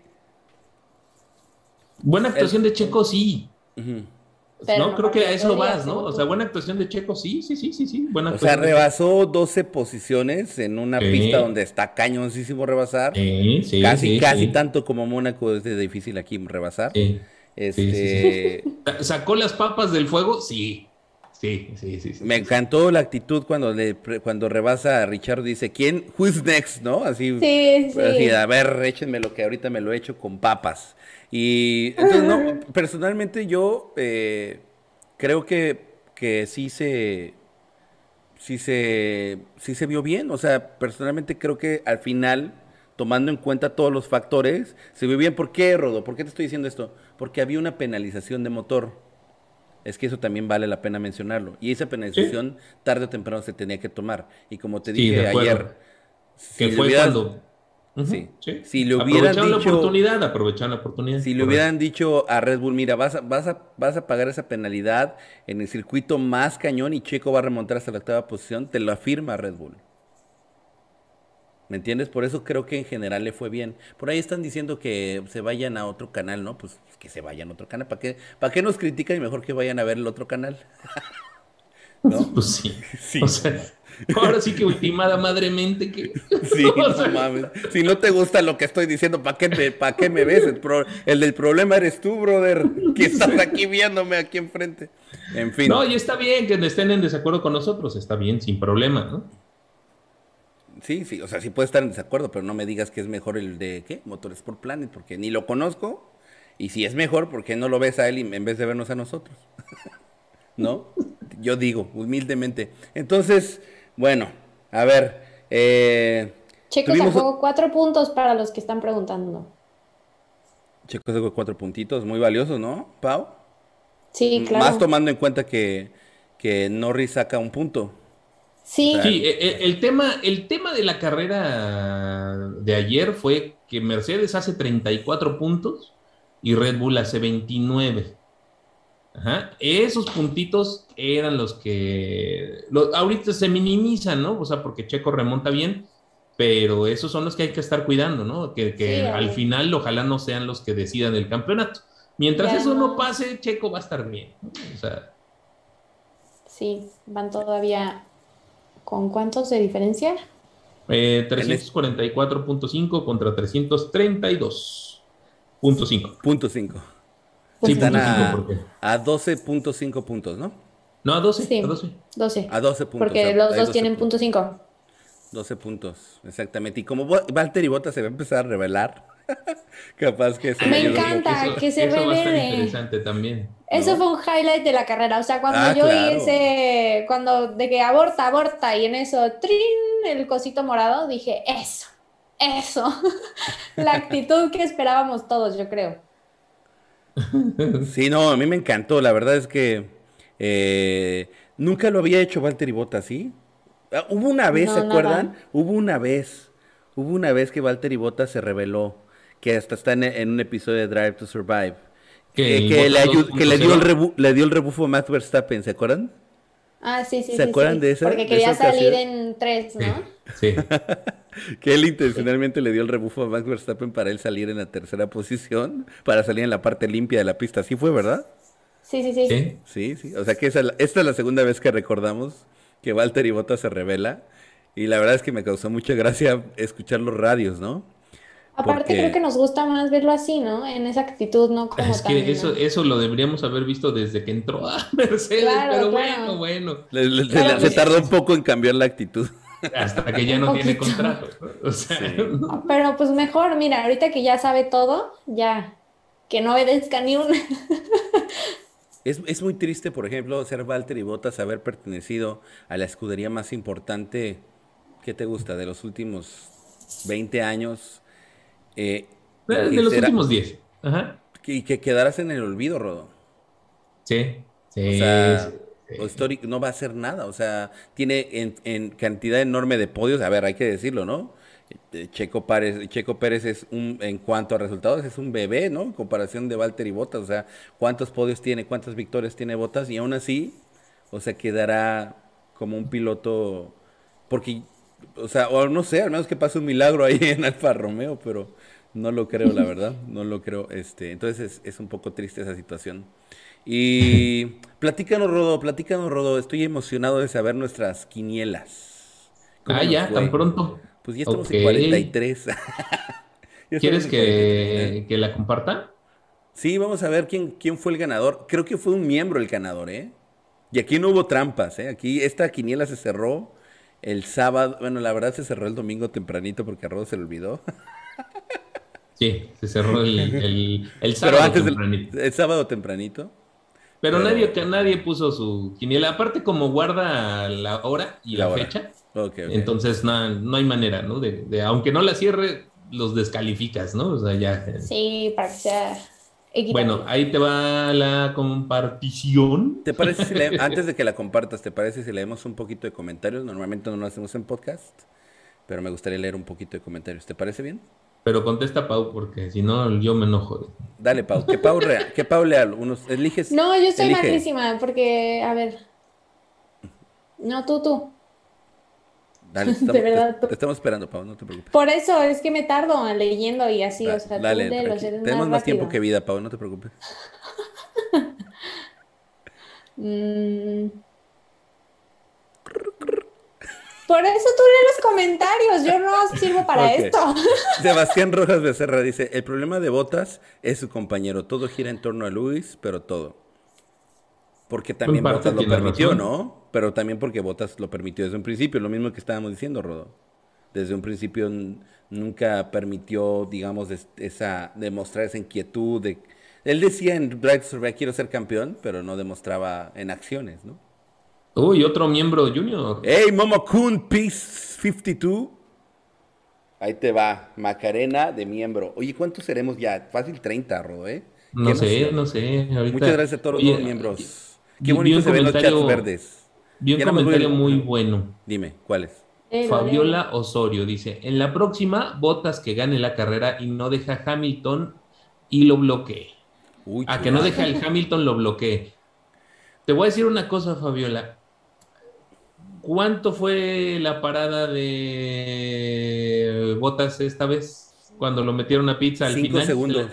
Buena actuación de Checo, sí. no, creo que a eso vas, ¿no? O sea, buena actuación de Checo, sí, sí, sí, sí, sí. Buena o sea, rebasó 12 posiciones en una pista donde está cañoncísimo rebasar. Sí, sí, casi, casi tanto como Mónaco es difícil aquí rebasar. Este... ¿Sacó las papas del fuego? Sí. Sí, sí, sí. Me encantó la actitud cuando le, cuando rebasa a Richard dice, ¿quién? Who's next? ¿No? Así, sí, sí. a ver, échenme lo que ahorita me lo he hecho con papas. Y entonces, no, personalmente yo eh, creo que, que sí se, sí se, sí se vio bien. O sea, personalmente creo que al final, tomando en cuenta todos los factores, se vio bien. ¿Por qué, Rodo? ¿Por qué te estoy diciendo esto? Porque había una penalización de motor. Es que eso también vale la pena mencionarlo. Y esa penalización tarde o temprano se tenía que tomar. Y como te dije ayer... que fue cuando... sí. Si le hubieran dicho, la oportunidad, aprovechar la oportunidad. Si le hubieran dicho a Red Bull, mira, vas a, vas, a, vas a pagar esa penalidad en el circuito más cañón y Checo va a remontar hasta la octava posición, te lo afirma Red Bull. ¿Me entiendes? Por eso creo que en general le fue bien. Por ahí están diciendo que se vayan a otro canal, ¿no? Pues que se vayan a otro canal. ¿Para qué, ¿Para qué nos critican y mejor que vayan a ver el otro canal? ¿No? Pues sí. sí. O sea, ahora sí que ultimada madremente que... Sí, no mames. Si no te gusta lo que estoy diciendo, ¿para qué, me, qué me ves? El, el, del problema eres tú, brother, que estás aquí viéndome aquí enfrente. En fin. No, y está bien que estén en desacuerdo con nosotros, está bien, sin problema, ¿no? Sí, sí, o sea, sí puede estar en desacuerdo, pero no me digas que es mejor el de, ¿qué? Motorsport Planet, porque ni lo conozco. Y si es mejor, ¿por qué no lo ves a él en vez de vernos a nosotros? ¿No? Yo digo, humildemente. Entonces, bueno, a ver. Eh, Checo sacó cuatro puntos para los que están preguntando. Checo sacó cuatro puntitos, muy valiosos, ¿no, Pau? Sí, claro. Más tomando en cuenta que, que Norris saca un punto. Sí. sí e, e, el, tema, el tema de la carrera de ayer fue que Mercedes hace 34 puntos y Red Bull hace 29. Ajá. Esos puntitos eran los que ahorita se minimizan, ¿no? O sea, porque Checo remonta bien, pero esos son los que hay que estar cuidando, ¿no? Que, al final ojalá no sean los que decidan el campeonato. Mientras eso no pase, Checo va a estar bien. O sea. Sí, van todavía ¿Con cuántos de diferencia? Eh, 344.5 contra 332.5. Punto 5. Sí, están a, a 12.5 puntos, ¿no? No, a 12. Sí, a 12. 12. A 12 puntos. Porque los dos tienen punto 5. 12 puntos, exactamente. Y como Walter y Bota se va a empezar a revelar, capaz que se Me encanta que se revele. interesante también. Eso fue un highlight de la carrera. O sea, cuando ah, yo vi ese, cuando de que aborta, aborta, y en eso, trin, el cosito morado, dije, eso, eso. la actitud que esperábamos todos, yo creo. Sí, no, a mí me encantó. La verdad es que eh, nunca lo había hecho Walter y Bota, ¿sí? Ah, hubo una vez, ¿se acuerdan? Hubo una vez, hubo una vez que Walter y Bota se reveló, que hasta está en un episodio de Drive to Survive que, le, dio el le dio el rebufo a Matt Verstappen, ¿se acuerdan? Ah, sí, sí. ¿Se acuerdan de eso? Porque quería salir en tres, ¿no? Sí. que él intencionalmente le dio el rebufo a Max Verstappen para él salir en la tercera posición, para salir en la parte limpia de la pista. ¿Sí fue, verdad? Sí, sí, sí. Sí, sí. O sea que esta es la segunda vez que recordamos que Walter y Bottas se revela. Y la verdad es que me causó mucha gracia escuchar los radios, ¿no? Aparte creo que nos gusta más verlo así, ¿no? En esa actitud, ¿no? Como es que eso, eso lo deberíamos haber visto desde que entró a Mercedes, pero bueno, bueno. se tardó un poco en cambiar la actitud. Hasta que ya no tiene contrato. Pero pues mejor, mira, ahorita que ya sabe todo, ya, que no obedezca ni una. Es, es, muy triste, por ejemplo, ser Walter y Bottas, haber pertenecido a la escudería más importante, ¿qué te gusta? De los últimos 20 años eh, de, los últimos 10. Ajá. Y que quedaras en el olvido, Rodo. Sí, sí. O sea, no va a hacer nada. O sea, tiene en, cantidad enorme de podios. A ver, hay que decirlo, ¿no? Eh, Checo Pérez, Checo Pérez es un, en cuanto a resultados, es un bebé, ¿no? En comparación de Walter y Bottas. O sea, ¿cuántos podios tiene? ¿Cuántas victorias tiene Bottas? Y aún así, o sea, quedará como un piloto. Porque o sea, o no sé, al menos que pase un milagro ahí en Alfa Romeo, pero no lo creo, la verdad, no lo creo. Este, entonces es, un poco triste esa situación. Y platícanos, Rodo, platícanos, Rodo, estoy emocionado de saber nuestras quinielas. Ah, ya, tan pronto. Pues ya estamos en 43. ¿Quieres que, que, la comparta? Sí, vamos a ver quién, quién fue el ganador. Creo que fue un miembro el ganador, ¿eh? Y aquí no hubo trampas, ¿eh? Aquí esta quiniela se cerró el sábado, bueno, la verdad se cerró el domingo tempranito porque a Rodo se le olvidó. Sí, se cerró el, sábado tempranito. el sábado tempranito. Pero, nadie, nadie puso su quiniela. Aparte, como guarda la hora y la, fecha, entonces no, no, hay manera, ¿no? De, aunque no la cierre, los descalificas, ¿no? O sea, ya. Sí, para que sea bueno, ahí te va la compartición. ¿Te parece si antes de que la compartas, ¿te parece si leemos un poquito de comentarios? Normalmente no lo hacemos en podcast. pero me gustaría leer un poquito de comentarios. ¿Te parece bien? Pero contesta Pau, porque si no, yo me enojo. Dale, Pau. Que Pau, rea, que Pau lea. Unos, eliges. No, yo estoy malísima, porque, a ver. No, tú, tú. Dale, estamos, de verdad. Te, estamos esperando, Pau, no te preocupes. Por eso es que me tardo leyendo y así, o sea, dale, Tenemos más, tiempo que vida, Pau, no te preocupes. mm. Por eso tú lees los comentarios, yo no sirvo para esto. Sebastián Rojas Becerra dice, el problema de Botas es su compañero, todo gira en torno a Luis, pero todo. Porque también Botas lo permitió, ¿no? Pero también porque Botas lo permitió desde un principio, lo mismo que estábamos diciendo, Rodo. Desde un principio nunca permitió, digamos, esa demostrar esa inquietud de... Él decía en Drive Survey, quiero ser campeón, pero no demostraba en acciones, ¿no? Uy, otro miembro junior. Hey, Momo Kun, Peace 52. Ahí te va, Macarena de miembro. Oye, ¿cuántos seremos ya? Fácil 30, Rodo, ¿eh? No sé, no sé. Muchas gracias a todos los miembros. Qué bonito se ven los chats verdes. Vi un comentario muy bueno. Dime, ¿cuál es? Fabiola Osorio dice: En la próxima, Botas que gane la carrera y no deja Hamilton y lo bloquee. a que no deja el Hamilton lo bloquee. Te voy a decir una cosa, Fabiola. ¿Cuánto fue la parada de Botas esta vez? Cuando lo metieron a pizza al Cinco Segundos.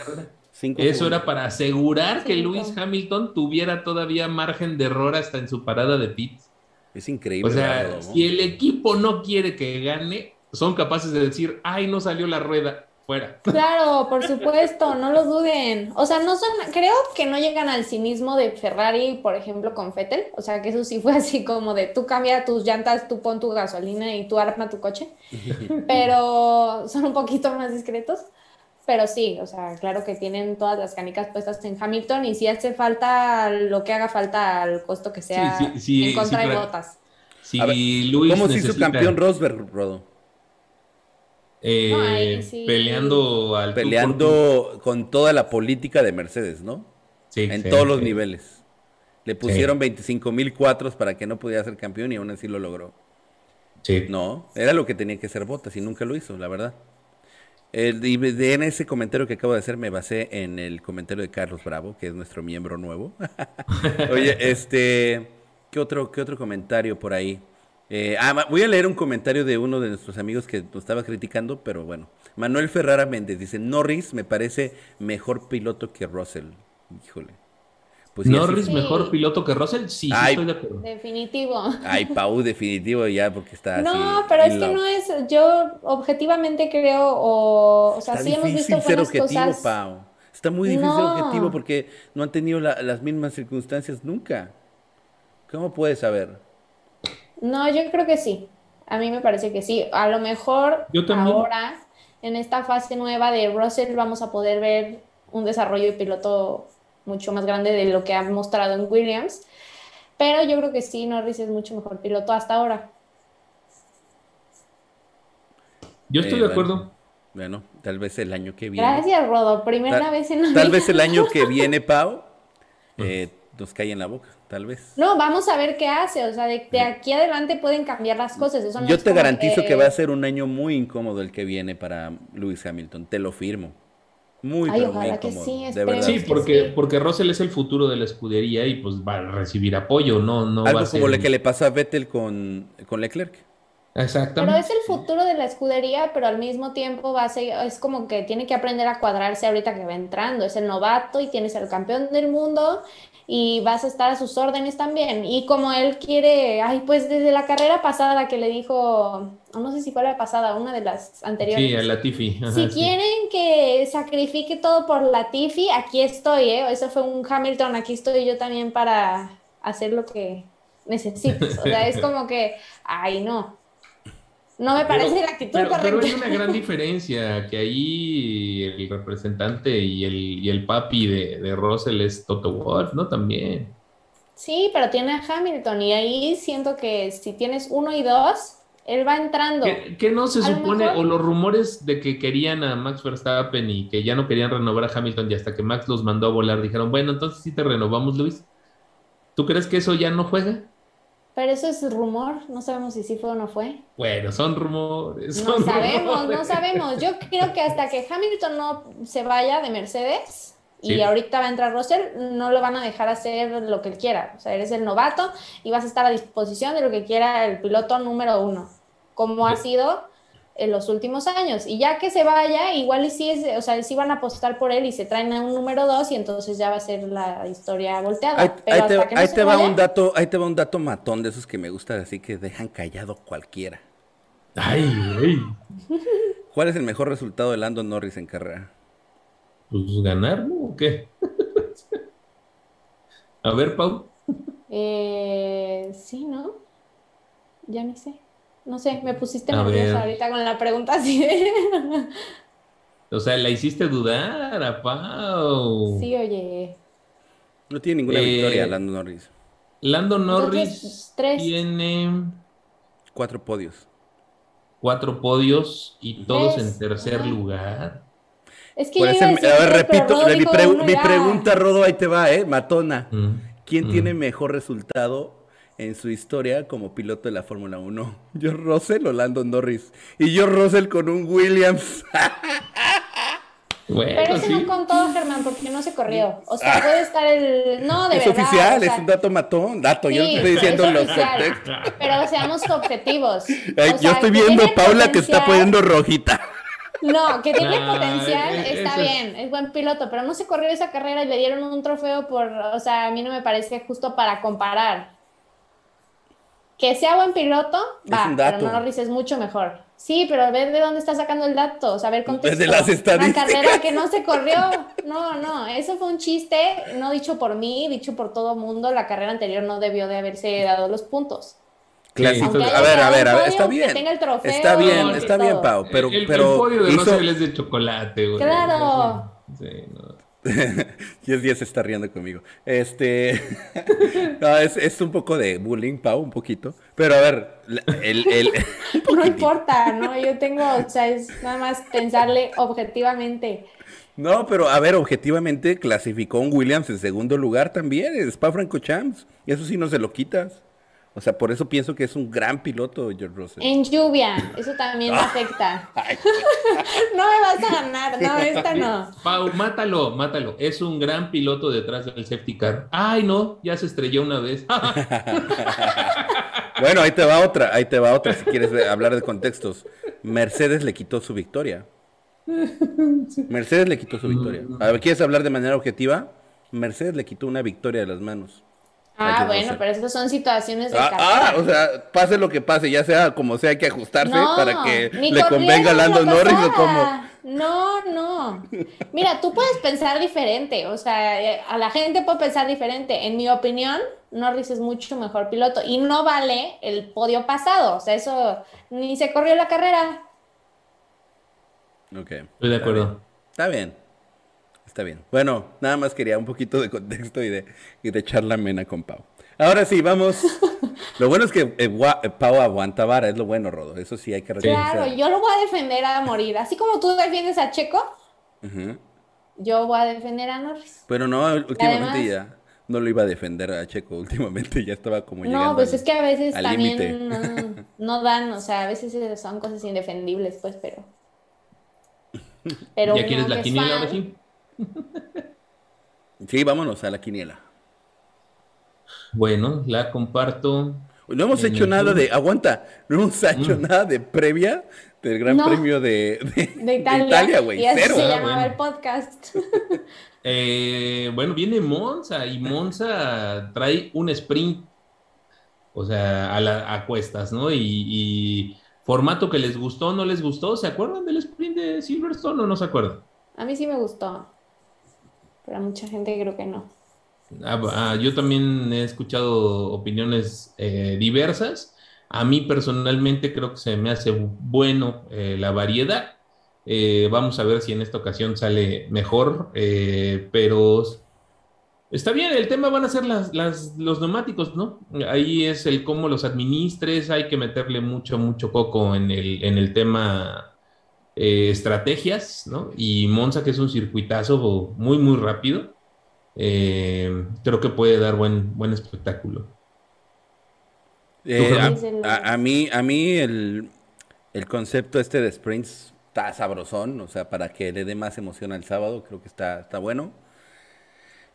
Eso era para asegurar que Lewis Hamilton tuviera todavía margen de error hasta en su parada de pits. Es increíble. O sea, si el equipo no quiere que gane, son capaces de decir, ay, no salió la rueda. Claro, por supuesto, no lo duden. O sea, no son, creo que no llegan al cinismo de Ferrari, por ejemplo, con Fettel. O sea, que eso sí fue así como de tú cambia tus llantas, tú pon tu gasolina y tú arma tu coche. Pero son un poquito más discretos. Pero sí, o sea, claro que tienen todas las canicas puestas en Hamilton y si hace falta lo que haga falta al costo que sea en contra de botas. ¿Cómo se hizo campeón Rosberg, Rodo? Eh, peleando al peleando con toda la política de Mercedes, ¿no? Sí. En todos los niveles. Le pusieron 25 mil cuatros para que no pudiera ser campeón y aún así lo logró. Sí. No, era lo que tenía que ser Botas y nunca lo hizo, la verdad. El, en ese comentario que acabo de hacer me basé en el comentario de Carlos Bravo, que es nuestro miembro nuevo. Oye, este, ¿qué otro, qué otro comentario por ahí? Eh, ah, voy a leer un comentario de uno de nuestros amigos que nos estaba criticando, pero bueno. Manuel Ferrara Méndez dice, Norris me parece mejor piloto que Russell. Híjole. Pues Norris mejor piloto que Russell, sí, estoy de acuerdo. Definitivo. Ay, Pau, definitivo ya, porque está No, pero es que no es, yo objetivamente creo, o, o sea, sí hemos visto ser objetivo, Pau. Está muy difícil ser objetivo porque no han tenido las mismas circunstancias nunca. ¿Cómo puedes saber? No, yo creo que sí. A mí me parece que sí. A lo mejor ahora, en esta fase nueva de Russell, vamos a poder ver un desarrollo de piloto mucho más grande de lo que ha mostrado en Williams. Pero yo creo que sí, Norris es mucho mejor piloto hasta ahora. Yo estoy de acuerdo. Bueno, tal vez el año que viene. Gracias, Rodo. Primera vez en la Tal vez el año que viene, Pau, eh, nos cae en la boca tal vez. No, vamos a ver qué hace, o sea, de, aquí adelante pueden cambiar las cosas. Yo te garantizo que... va a ser un año muy incómodo el que viene para Lewis Hamilton, te lo firmo. Muy, Ay, ojalá que sí, de verdad. Sí, porque, porque Russell es el futuro de la escudería y pues va a recibir apoyo, no, no Algo va a como lo que le pasa a Vettel con, con Leclerc. Exactamente. Pero es el futuro de la escudería, pero al mismo tiempo va a ser, es como que tiene que aprender a cuadrarse ahorita que va entrando. Es el novato y tienes el campeón del mundo y vas a estar a sus órdenes también. Y como él quiere, ay, pues desde la carrera pasada que le dijo, no sé si fue la pasada, una de las anteriores. Sí, a Latifi. si quieren que sacrifique todo por Latifi, aquí estoy, ¿eh? Eso fue un Hamilton, aquí estoy yo también para hacer lo que necesites. O sea, es como que, ay, no. No me parece la actitud pero, Pero hay una gran diferencia, que ahí el representante y el, y el papi de, de Russell es Toto Wolff, ¿no? También. Sí, pero tiene a Hamilton y ahí siento que si tienes uno y dos, él va entrando. ¿Qué, no se supone, o los rumores de que querían a Max Verstappen y que ya no querían renovar a Hamilton y hasta que Max los mandó a volar, dijeron, bueno, entonces sí te renovamos, Luis? ¿Tú crees que eso ya no juega? Pero eso es rumor, no sabemos si sí fue o no fue. Bueno, son rumores. no sabemos, no sabemos. Yo creo que hasta que Hamilton no se vaya de Mercedes y ahorita va a entrar Russell, no lo van a dejar hacer lo que él quiera. O sea, eres el novato y vas a estar a disposición de lo que quiera el piloto número uno, como ha sido en los últimos años. Y ya que se vaya, igual y sí, es, o sea, sí van a apostar por él y se traen a un número dos y entonces ya va a ser la historia volteada. Ahí, te, va un dato, ahí te va un dato matón de esos que me gustan, así que dejan callado cualquiera. Ay, ay. ¿Cuál es el mejor resultado de Lando Norris en carrera? Pues ganar, ¿no? ¿O qué? a ver, Pau. Eh, sí, ¿no? Ya ni sé. No sé, me pusiste nerviosa ahorita con la pregunta así O sea, la hiciste dudar a Pau. Sí, oye. No tiene ninguna eh, victoria Lando Norris. Lando Norris tiene... Cuatro podios. Cuatro podios y todos en tercer lugar. Es que yo a ver, repito, mi, pregunta, Rodo, ahí te va, ¿eh? Matona. Mm. ¿Quién mm. tiene mejor resultado en su historia como piloto de la Fórmula 1. George Russell o Landon Norris. Y George Russell con un Williams. Pero ese no contó, Germán, porque no se corrió. O sea, puede estar el. No, de es verdad. oficial, es un dato matón. Dato, yo estoy diciendo los contextos. Pero seamos objetivos. yo estoy viendo a Paula que está poniendo rojita. No, que tiene potencial, está bien, es buen piloto, pero no se corrió esa carrera y le dieron un trofeo por, o sea, a mí no me parece justo para comparar. Que sea buen piloto, va, pero Norris es mucho mejor. Sí, pero ver de dónde está sacando el dato, saber contexto. Desde las estadísticas. Una carrera que no se corrió. No, no, eso fue un chiste, no dicho por mí, dicho por todo mundo. La carrera anterior no debió de haberse dado los puntos. Claro, a ver, a ver, a ver, está bien. está bien, está bien, Pau, pero... El, pero podio de hizo... es de chocolate, güey. Claro. Sí, no. día se está riendo conmigo. Este. es, un poco de bullying, Pau, un poquito. Pero a ver, el. no importa, ¿no? Yo tengo, o sea, es nada más pensarle objetivamente. No, pero a ver, objetivamente clasificó un Williams en segundo lugar también, es Spa Franco Champs. Y eso sí no se lo quitas. O sea, por eso pienso que es un gran piloto, George Russell. En lluvia, eso también me afecta. no me vas a ganar, no, esta no. Pau, mátalo, mátalo. Es un gran piloto detrás del safety car. Ay, no, ya se estrelló una vez. bueno, ahí te va otra, ahí te va otra, si quieres hablar de contextos. Mercedes le quitó su victoria. Mercedes le quitó su victoria. A ver, ¿quieres hablar de manera objetiva? Mercedes le quitó una victoria de las manos. Ah, bueno, pero esas son situaciones de ah, Ah, o sea, pase lo que pase, ya sea como sea, hay que ajustarse para que le convenga a Lando Norris o como... No, no. Mira, tú puedes pensar diferente, o sea, a la gente puede pensar diferente. En mi opinión, Norris es mucho mejor piloto y no vale el podio pasado, o sea, eso ni se corrió la carrera. Ok. Estoy de acuerdo. Está bien. Está bien. Bueno, nada más quería un poquito de contexto y de, y de charla mena con Pau. Ahora sí, vamos. Lo bueno es que eh, eh, Pau aguanta vara, es lo bueno, Rodo. Eso sí hay que reconocer. Claro, yo lo voy a defender a morir. Así como tú defiendes a Checo, yo voy a defender a Norris. Pero no, últimamente ya no lo iba a defender a Checo. Últimamente ya estaba como llegando. No, pues es que a veces también no, no, dan, o sea, a veces son cosas indefendibles, pues, pero. pero ¿Ya quieres la quiniela ahora sí? Vámonos a la quiniela. Bueno, la comparto. No hemos hecho nada de, aguanta, no hemos hecho mm. nada de previa del Gran Premio de, de, Italia, güey. Y así se ah, llamaba el podcast. Eh, bueno, viene Monza y Monza trae un sprint, o sea, a, la, a cuestas, ¿no? Y, formato que les gustó, no les gustó. ¿Se acuerdan del sprint de Silverstone o no se acuerdan? A mí sí me gustó. Pero a mucha gente creo que no. Ah, ah, yo también he escuchado opiniones eh, diversas. A mí personalmente creo que se me hace bueno eh, la variedad. Eh, vamos a ver si en esta ocasión sale mejor, pero está bien, el tema van a ser las, los neumáticos, ¿no? Ahí es el cómo los administres, hay que meterle mucho, mucho coco en el, en el tema eh, estrategias, ¿no? Y Monza, que es un circuitazo muy, muy rápido, eh, creo que puede dar buen, buen espectáculo. Eh, a, mí, a mí el, el concepto este de sprints está sabrosón, o sea, para que le dé más emoción al sábado, creo que está, está bueno.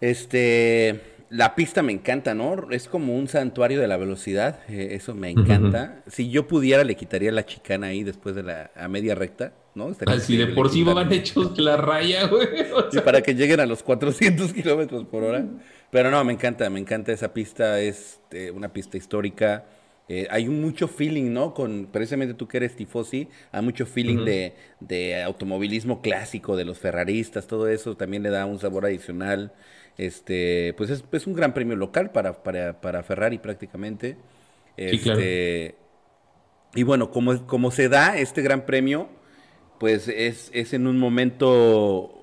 Este, la pista me encanta, ¿no? Es como un santuario de la velocidad, eh, eso me encanta. Si yo pudiera, le quitaría la chicana ahí después de la a media recta, ¿no? Así de por sí van hechos la raya, güey. Y para que lleguen a los 400 kilómetros por hora. Pero no, me encanta, me encanta esa pista, es eh, una pista histórica. Eh, hay mucho feeling, ¿no? Con precisamente tú que eres tifosi, hay mucho feeling de, de, automovilismo clásico, de los ferraristas, todo eso también le da un sabor adicional. Este, pues es, es un gran premio local para, para, para Ferrari prácticamente. Este, y bueno, como, como se da este gran premio, pues es, es en un momento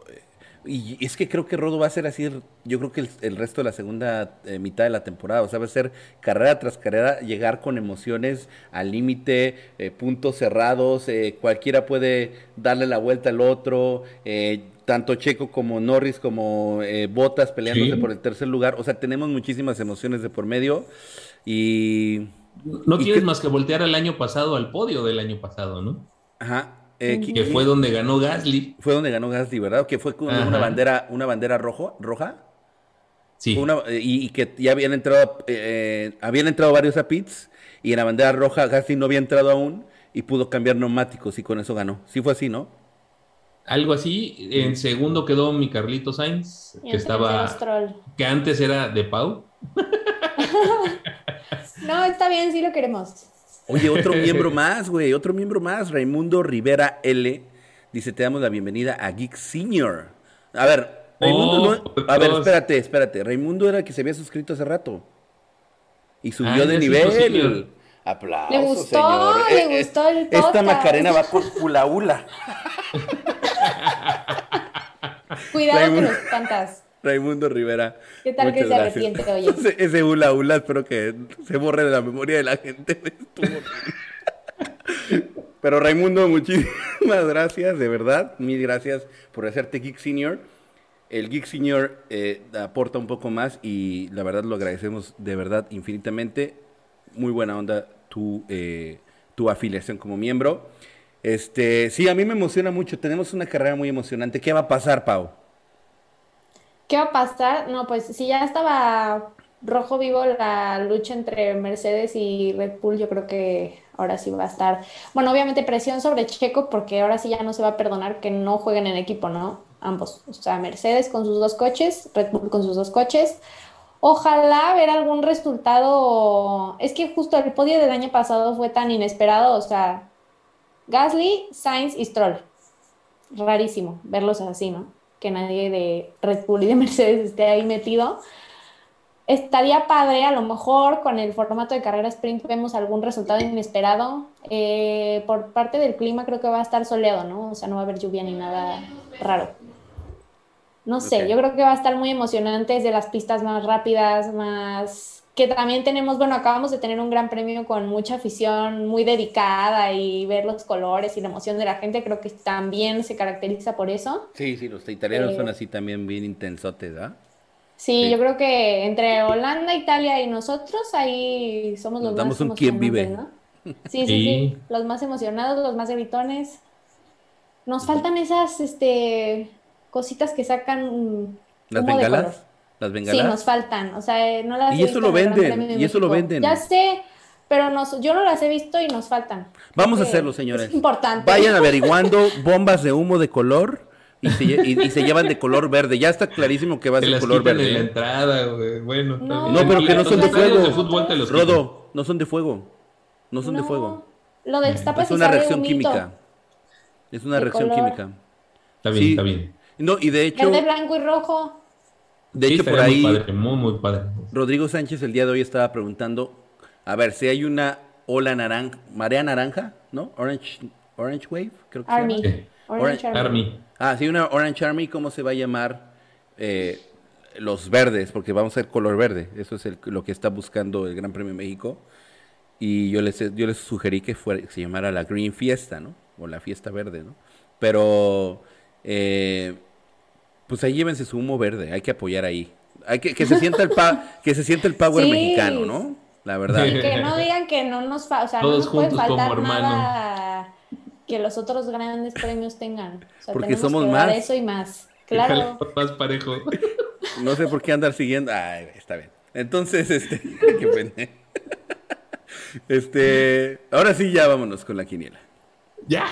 y es que creo que Rodo va a ser así, yo creo que el, resto de la segunda eh, mitad de la temporada, o sea, va a ser carrera tras carrera, llegar con emociones al límite, eh, puntos cerrados, eh, cualquiera puede darle la vuelta al otro, tanto Checo como Norris como Botas peleándose por el tercer lugar, o sea, tenemos muchísimas emociones de por medio y... No tienes más que voltear al año pasado, al podio del año pasado, ¿no? Ajá, eh, que, fue donde ganó Gasly. Fue donde ganó Gasly, ¿verdad? Que fue con una bandera, una bandera rojo, roja. Sí. Eh, y, que ya habían entrado, eh, habían entrado varios a pits y en la bandera roja Gasly no había entrado aún y pudo cambiar neumáticos y con eso ganó. Sí fue así, ¿no? Algo así. En segundo quedó mi Carlito Sainz, que estaba, que antes era de Pau. no, está bien, sí lo queremos. Oye, otro miembro más, güey, otro miembro más, Raimundo Rivera L. Dice, te damos la bienvenida a Geek Senior. A ver, Raimundo no... Oh, a ver, espérate, espérate. Raimundo era el que se había suscrito hace rato. Y subió ah, de nivel. Aplausos, le gustó, Le eh, eh, gustó el podcast. Esta Macarena va por hula hula. Cuidado con los pantas. Raimundo Rivera. ¿Qué tal que se arrepiente, oye? Ese, hula hula espero que se borre de la memoria de la gente. Pero Raimundo, muchísimas gracias, de verdad. Mil gracias por hacerte Geek Senior. El Geek Senior eh, aporta un poco más y la verdad lo agradecemos de verdad infinitamente. Muy buena onda tu, eh, tu afiliación como miembro. Este, sí, a mí me emociona mucho. Tenemos una carrera muy emocionante. ¿Qué va a pasar, Pau? ¿Qué va a pasar? No, pues si ya estaba rojo vivo la lucha entre Mercedes y Red Bull, yo creo que ahora sí va a estar. Bueno, obviamente presión sobre Checo, porque ahora sí ya no se va a perdonar que no jueguen en equipo, ¿no? Ambos. O sea, Mercedes con sus dos coches, Red Bull con sus dos coches. Ojalá ver algún resultado. Es que justo el podio del año pasado fue tan inesperado. O sea, Gasly, Sainz y Stroll. Rarísimo verlos así, ¿no? Que nadie de Red Bull y de Mercedes esté ahí metido. Estaría padre, a lo mejor con el formato de carrera sprint vemos algún resultado inesperado. Eh, por parte del clima creo que va a estar soleado, ¿no? O sea, no va a haber lluvia ni nada raro. No sé, yo creo que va a estar muy emocionante, es de las pistas más rápidas, más que también tenemos, bueno, acabamos de tener un gran premio con mucha afición muy dedicada y ver los colores y la emoción de la gente, creo que también se caracteriza por eso. Sí, sí, los italianos son eh, así también bien intensotes, ¿ah? Sí, yo creo que entre Holanda, Italia y nosotros ahí somos los más un quién vive. ¿no? Sí, sí, sí, los más emocionados, los más gritones. Nos faltan esas este cositas que sacan las bengalas. Las bengalas. Sí, nos faltan, o sea, eh, no las Y eso lo venden, y eso lo venden. Ya sé, pero yo no las he visto y nos faltan. Vamos a hacerlo, señores. Es importante. Vayan averiguando bombas de humo de color y se, llevan de color verde. Ya está clarísimo que va a ser color verde. En la ¿eh? Bueno, no, pero que no son de fuego. Rodo, no son de fuego. No son de fuego. Lo del Es una reacción química. Es una reacción química. Está bien, está bien. No, y de hecho. El de blanco y rojo. De hecho, por ahí, muy, muy, padre. Rodrigo Sánchez el día de hoy estaba preguntando, a ver, si hay una ola naranja, marea naranja, ¿no? Orange, Orange Wave, creo que Army. se llama. Orange, Army. Ah, sí, una Orange Army, ¿cómo se va a llamar? Eh, los verdes, porque vamos a ser color verde. Eso es lo que está buscando el Gran Premio México. Y yo les, yo les sugerí que, fuera, se llamara la Green Fiesta, ¿no? O la Fiesta Verde, ¿no? Pero... Eh, pues ahí llévense su humo verde, hay que apoyar ahí. Hay que, que se sienta el pa, que se sienta el power mexicano, ¿no? la verdad. Y que no digan que no nos, o sea, no nos puede faltar nada que los otros grandes premios tengan. Porque somos más. eso y más. Claro. Más parejo. No sé por qué andar siguiendo. Ay, está bien. Entonces, este, qué pena. Este, ahora sí ya vámonos con la quiniela. Ya.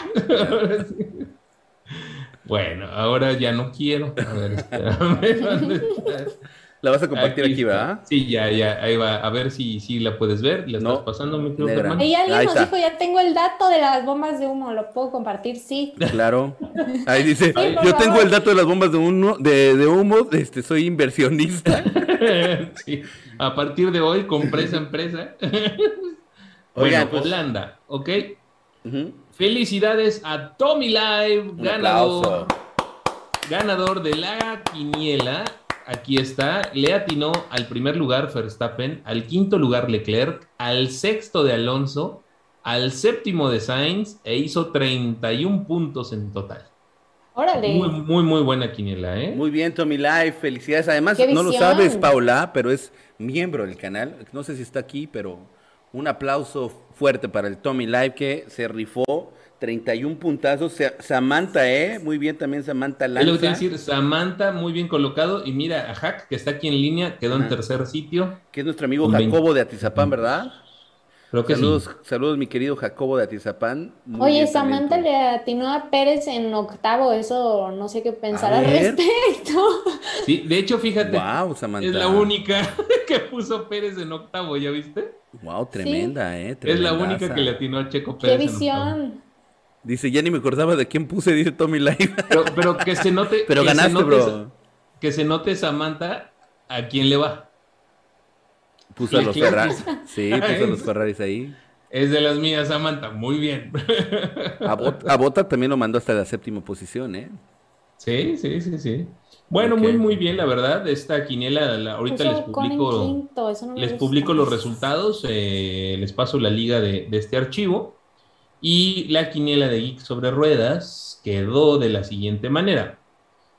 Bueno, ahora ya no quiero. A ver, espérame. La vas a compartir aquí, ¿verdad? Sí, ya, ya, ahí va. A ver si, si la puedes ver. ¿La estás pasando, mi querido Ahí alguien nos dijo, ya tengo el dato de las bombas de humo, ¿lo puedo compartir? Sí. Claro. Ahí dice, yo tengo el dato de las bombas de humo, de, de humo este, soy inversionista. sí. A partir de hoy, compré esa empresa. bueno, pues, Holanda, ¿ok? Felicidades a Tommy Live, ganador, ganador de la quiniela aquí está, le atinó al primer lugar Verstappen, al quinto lugar Leclerc, al sexto de Alonso, al séptimo de Sainz e hizo 31 puntos en total. Órale. Muy, muy, muy buena quiniela, ¿eh? Muy bien, Tommy Life, felicidades. Además, no lo sabes, Paula, pero es miembro del canal. No sé si está aquí, pero un aplauso fuerte para el Tommy Live que se rifó 31 puntazos. Samantha, ¿eh? Muy bien también Samantha Lanza. lo que decir, Samantha, muy bien colocado. Y mira, a Hack, que está aquí en línea, quedó en tercer sitio. Que es nuestro amigo Jacobo de Atizapán, ¿verdad? Saludos, saludos, mi querido Jacobo de Atizapán. Oye, Samantha le atinó a Pérez en octavo, eso no sé qué pensar al respecto. Sí, de hecho, fíjate, es la única que puso Pérez en octavo, ¿ya viste? Wow, tremenda, eh. Es la única que le atinó a Checo Pérez. Qué visión. Dice, ya ni me acordaba de quién puse, dice Tommy Live. Pero, que se note. pero ganaste, bro. Que se note Samantha a quién le va. Puso a los Ferraris. Sí, puso a los Ferraris ahí. Es de las mías, Samantha. Muy bien. A, Bota, también lo mandó hasta la séptima posición, ¿eh? Sí, sí, sí, sí. Bueno, muy, muy bien, la verdad. Esta quiniela, ahorita les publico, les publico los resultados. Eh, les paso la liga de, de este archivo. Y la quiniela de Geek sobre ruedas quedó de la siguiente manera.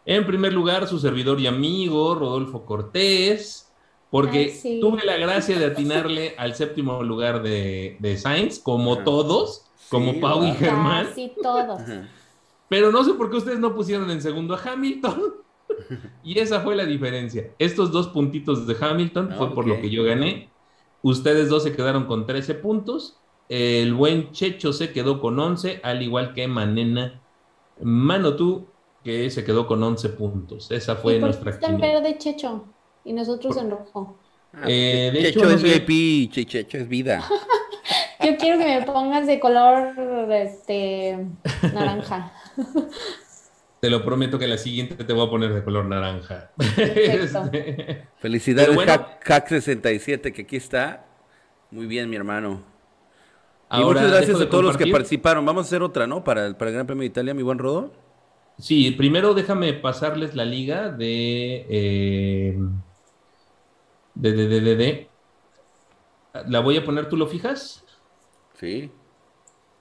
En primer lugar, su servidor y amigo, Rodolfo Cortés, porque tuve la gracia de atinarle al séptimo lugar de, de Sainz, como todos, como Pau y Germán. Sí, todos. Pero no sé por qué ustedes no pusieron en segundo a Hamilton. y esa fue la diferencia. Estos dos puntitos de Hamilton fue por lo que yo gané. Ustedes dos se quedaron con 13 puntos el buen Checho se quedó con 11, al igual que Manena Mano tú, que se quedó con 11 puntos. Esa fue ¿Y por nuestra está en verde Checho y nosotros en rojo. Ah, eh, de Checho es VIP, Checho es vida. Yo quiero que me pongas de color este, naranja. Te lo prometo que la siguiente te voy a poner de color naranja. Este, Felicidades, Hack 67, que aquí está. Muy bien, mi hermano y muchas gracias a todos los que participaron. Vamos a hacer otra, ¿no? Para el, para el Gran Premio de Italia, mi buen Rodo. Sí, primero déjame pasarles la liga de, eh, de, de, de, de, La voy a poner, ¿tú lo fijas? Sí.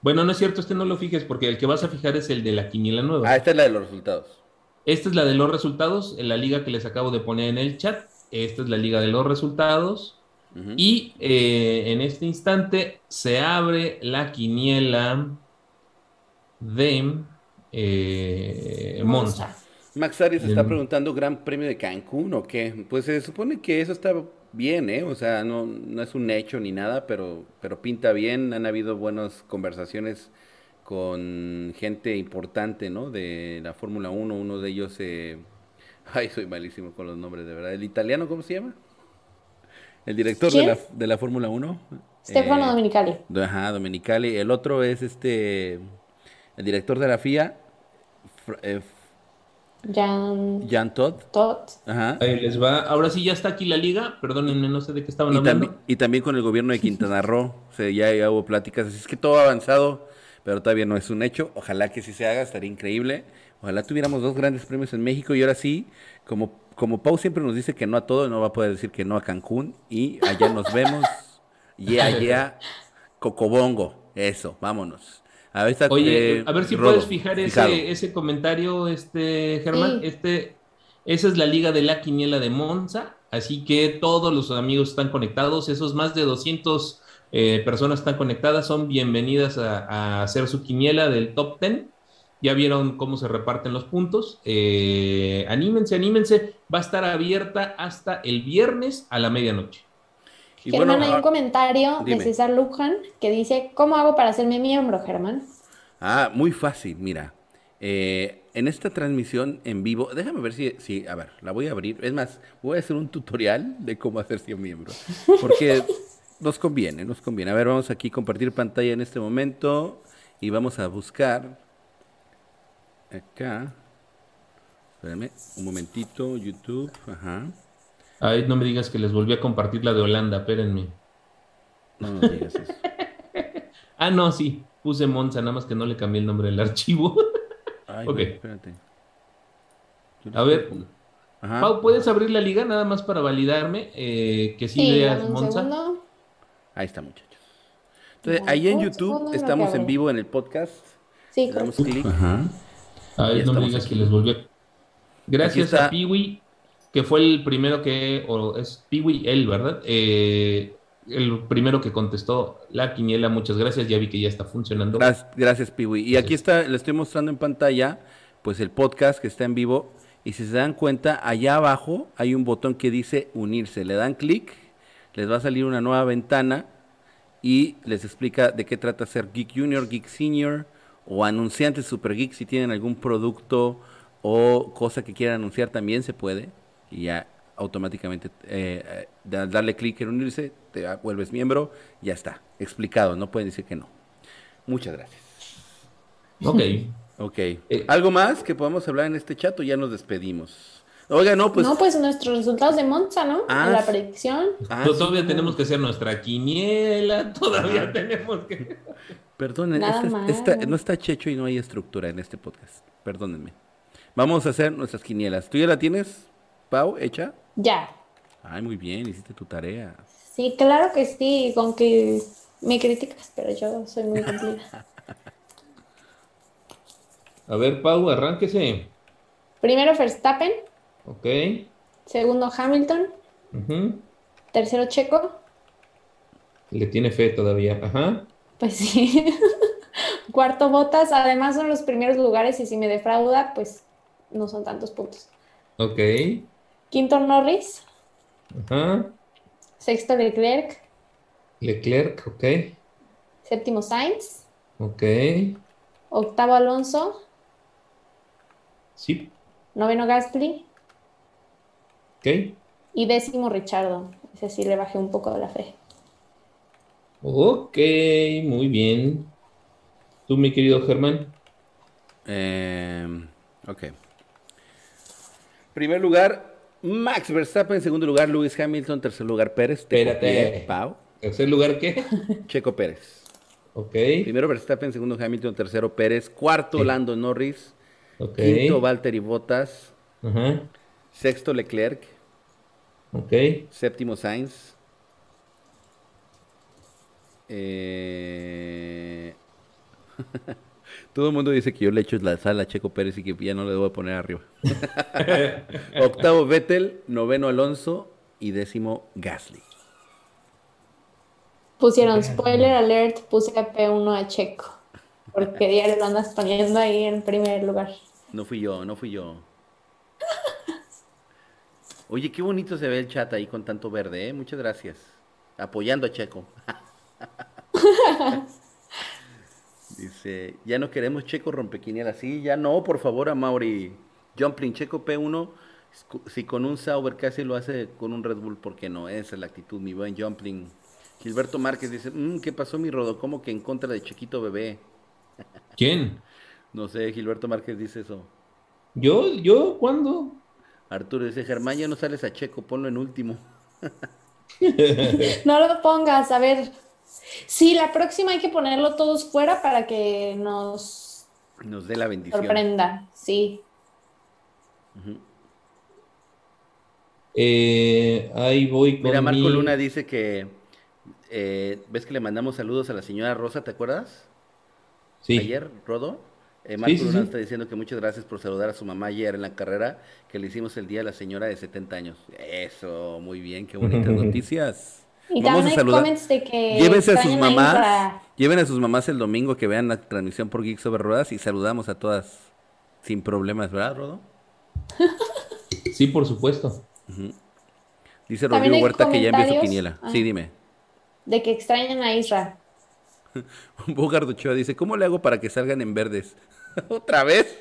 Bueno, no es cierto, este no lo fijes porque el que vas a fijar es el de la quiniela nueva. Ah, esta es la de los resultados. Esta es la de los resultados, en la liga que les acabo de poner en el chat. Esta es la liga de los resultados. Y eh, en este instante se abre la quiniela de eh, Monza. Max Arias está preguntando Gran Premio de Cancún o qué. Pues se supone que eso está bien, ¿eh? O sea, no, no es un hecho ni nada, pero, pero pinta bien. Han habido buenas conversaciones con gente importante, ¿no? De la Fórmula 1. Uno de ellos, eh... ay, soy malísimo con los nombres, de verdad. ¿El italiano cómo se llama? El director de la, de la Fórmula 1. Stefano eh, Domenicali. Ajá, Domenicali. El otro es este, el director de la FIA, eh, Jan, Jan Todd. Todd. Ajá. Ahí les va. Ahora sí ya está aquí la liga. Perdónenme, no sé de qué estaban hablando. y también con el gobierno de Quintana Roo. o sea, ya, ya, hubo pláticas. Así es que todo ha avanzado, pero todavía no es un hecho. Ojalá que sí se haga, estaría increíble. Ojalá tuviéramos dos grandes premios en México y ahora sí, como como Pau siempre nos dice que no a todo, no va a poder decir que no a Cancún. Y allá nos vemos. Yeah, yeah. Cocobongo. Eso, vámonos. A ver, Oye, eh, a ver si puedes fijar ese, ese, comentario, este Germán. Este, esa es la liga de la quiniela de Monza. Así que todos los amigos están conectados, esos más de 200 eh, personas están conectadas, son bienvenidas a, hacer su quiniela del top 10. Ya vieron cómo se reparten los puntos. Eh, anímense, anímense. Va a estar abierta hasta el viernes a la medianoche. Germán, hay un ah, comentario de César Luján que dice, ¿cómo hago para hacerme miembro, Germán? Ah, muy fácil, mira. Eh, en esta transmisión en vivo, déjame ver si, si, a ver, la voy a abrir. Es más, voy a hacer un tutorial de cómo hacerse un miembro. Porque nos conviene, nos conviene. A ver, vamos aquí a compartir pantalla en este momento y vamos a buscar acá. Espérame, un momentito, YouTube, ajá. Ay, no me digas que les volví a compartir la de Holanda, espérenme. No, no digas eso. ah, no, sí, puse Monza, nada más que no le cambié el nombre del archivo. Ay, ok. espérate. A ver, Pau, ¿puedes abrir la liga nada más para validarme eh, que sí, veas Monza? Ahí está, muchachos. Entonces, ahí en YouTube estamos en vivo en el podcast. Sí, Le damos clic. Ajá. Ay, no me digas que les volví a... Gracias a Piwi que fue el primero que, o es Piwi, él, ¿verdad? Eh, el primero que contestó la quiniela, muchas gracias, ya vi que ya está funcionando. Gracias, gracias Piwi. Y aquí está, le estoy mostrando en pantalla, pues el podcast que está en vivo, y si se dan cuenta, allá abajo hay un botón que dice unirse, le dan clic, les va a salir una nueva ventana y les explica de qué trata ser Geek Junior, Geek Senior o anunciantes Super Geek, si tienen algún producto o cosa que quieran anunciar también se puede y ya automáticamente eh, eh, darle clic en unirse, te vuelves miembro, ya está, explicado, no pueden decir que no. Muchas gracias. Ok. Ok. Eh, ¿Algo más que podamos hablar en este chat o ya nos despedimos? Oiga, no, pues. No, pues nuestros resultados de Monza, ¿no? Ah, la predicción. Ah, todavía tenemos que hacer nuestra quiniela, todavía ah. tenemos que. Perdónenme, no está Checho y no hay estructura en este podcast. Perdónenme. Vamos a hacer nuestras quinielas. ¿Tú ya la tienes? Pau, hecha? Ya. Ay, muy bien, hiciste tu tarea. Sí, claro que sí, con que me criticas, pero yo soy muy cumplida. A ver, Pau, arránquese. Primero Verstappen. Ok. Segundo Hamilton. Tercero Checo. Le tiene fe todavía. Ajá. Pues sí. Cuarto Botas. Además son los primeros lugares y si me defrauda, pues no son tantos puntos. Ok. Quinto Norris. Ajá. Sexto Leclerc. Leclerc, ok. Séptimo Sainz. Ok. Octavo Alonso. Sí. Noveno Gasly. Ok. Y décimo Richardo. Ese sí le bajé un poco de la fe. Ok, muy bien. ¿Tú, mi querido Germán? Eh, ok. Primer lugar, Max Verstappen, en segundo lugar Lewis Hamilton, tercer lugar Pérez. Espérate. Pau. ¿Tercer lugar qué? Checo Pérez. Ok. Primero Verstappen, segundo Hamilton, tercero Pérez, cuarto Lando Norris, quinto Valtteri Bottas, sexto Leclerc, okay. séptimo Sainz, eh... Todo el mundo dice que yo le echo la sal a Checo Pérez y que ya no le debo poner arriba. Octavo Vettel, noveno Alonso y décimo Gasly. Pusieron spoiler alert, puse P1 a Checo. Porque diario lo andas poniendo ahí en primer lugar. No fui yo, no fui yo. Oye, qué bonito se ve el chat ahí con tanto verde, ¿eh? Muchas gracias. Apoyando a Checo. Dice, ya no queremos Checo rompequiniela. así ya no, por favor, a Mauri. Jumpling Checo P1, si con un Sauber casi lo hace con un Red Bull, ¿por qué no? Esa es la actitud, mi buen Jumpling. Gilberto Márquez dice, mm, ¿qué pasó mi Rodo? ¿Cómo que en contra de Chiquito Bebé? ¿Quién? no sé, Gilberto Márquez dice eso. ¿Yo? ¿Yo? ¿Cuándo? Arturo dice, Germán, ya no sales a Checo, ponlo en último. no lo pongas, a ver, Sí, la próxima hay que ponerlo todos fuera para que nos... Nos dé la bendición. Sorprenda, sí. Eh, ahí voy con Mira, Marco Luna dice que... Eh, ¿Ves que le mandamos saludos a la señora Rosa, te acuerdas? Sí. Ayer, Rodo. Eh, Marco está diciendo que muchas gracias por saludar a su mamá ayer en la carrera que le hicimos el día a la señora de 70 años. Eso, muy bien, qué bonitas noticias. Y Vamos también a saludar. de que llévense a sus mamás, lleven a sus mamás el domingo que vean la transmisión por Geeks sobre Ruedas y saludamos a todas sin problemas, ¿verdad, Rodo? sí, por supuesto. Dice Rodrigo Huerta que ya envió su quiniela. sí, ah. dime. De que extrañan a Isra. Bogart Ochoa dice, ¿cómo le hago para que salgan en verdes? ¿Otra vez?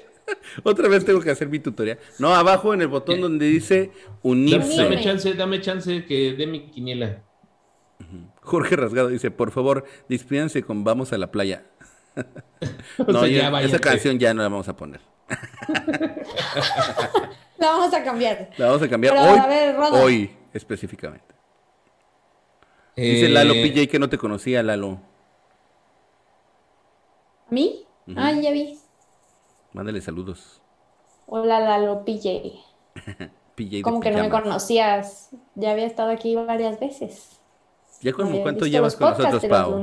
Otra vez tengo que hacer mi tutorial. No, abajo en el botón donde dice unirse. Dame, chance, dame chance que dé mi quiniela. Jorge Rasgado dice, por favor, despídanse con Vamos a la playa. no, esa canción ya no la vamos a poner. la vamos a cambiar. La vamos a cambiar hoy, hoy específicamente. Dice Lalo eh, PJ que no te conocía, Lalo. ¿A mí? Ah, ya vi. Mándale saludos. Hola, Lalo PJ. PJ Como que no me conocías. Ya había estado aquí varias veces. ¿Ya como cuánto llevas con nosotros, Pau?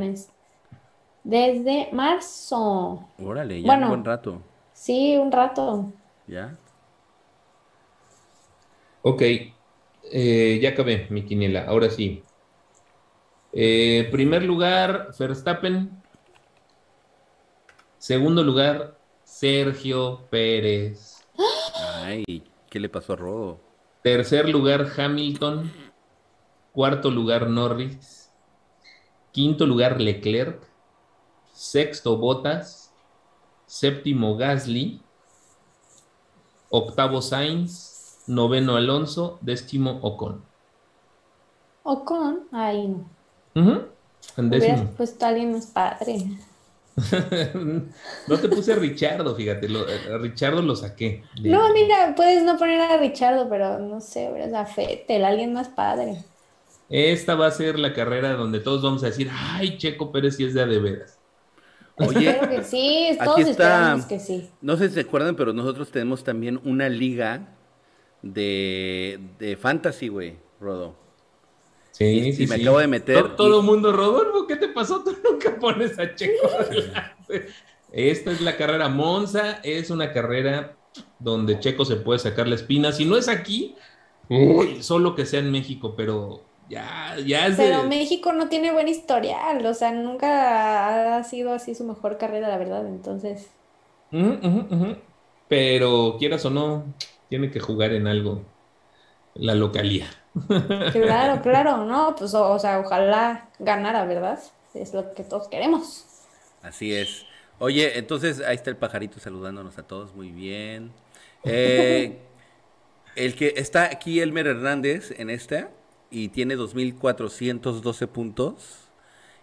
Desde marzo. Órale, ya un buen rato. Sí, un rato. ¿Ya? Ok, eh, ya acabé mi quiniela, ahora sí. Eh, primer lugar, Verstappen. Segundo lugar, Sergio Pérez. Ay, ¿qué le pasó a Rodo? Tercer lugar, Hamilton. Cuarto lugar, Norris. Quinto lugar, Leclerc. Sexto, Botas. Séptimo, Gasly. Octavo, Sainz. Noveno, Alonso. Décimo, Ocon. Ocon, ahí no. Uh -huh. puesto a alguien más padre. no te puse a Richardo, fíjate, a Richardo lo saqué. No, mira, puedes no poner a Richardo, pero no sé, a Fettel, alguien más padre. Esta va a ser la carrera donde todos vamos a decir, ay, Checo Pérez sí es de a de veras. Oye, Espero que sí, todos aquí está, que sí. No sé si se acuerdan, pero nosotros tenemos también una liga de, de fantasy, güey, Rodo. Sí, sí, me acabo de meter. Todo, el mundo, Rodolfo, ¿qué te pasó? Tú nunca pones a Checo Esta es la carrera Monza, es una carrera donde Checo se puede sacar la espina. Si no es aquí, uy, solo que sea en México, pero ya, ya es Pero México no tiene buen historial, o sea, nunca ha sido así su mejor carrera, la verdad, entonces. Pero quieras o no, tiene que jugar en algo, la localía. Claro, claro, no, pues o, sea, ojalá ganara, ¿verdad? Es lo que todos queremos. Así es. Oye, entonces ahí está el pajarito saludándonos a todos, muy bien. Eh, el que está aquí, Elmer Hernández, en esta, y tiene 2.412 puntos,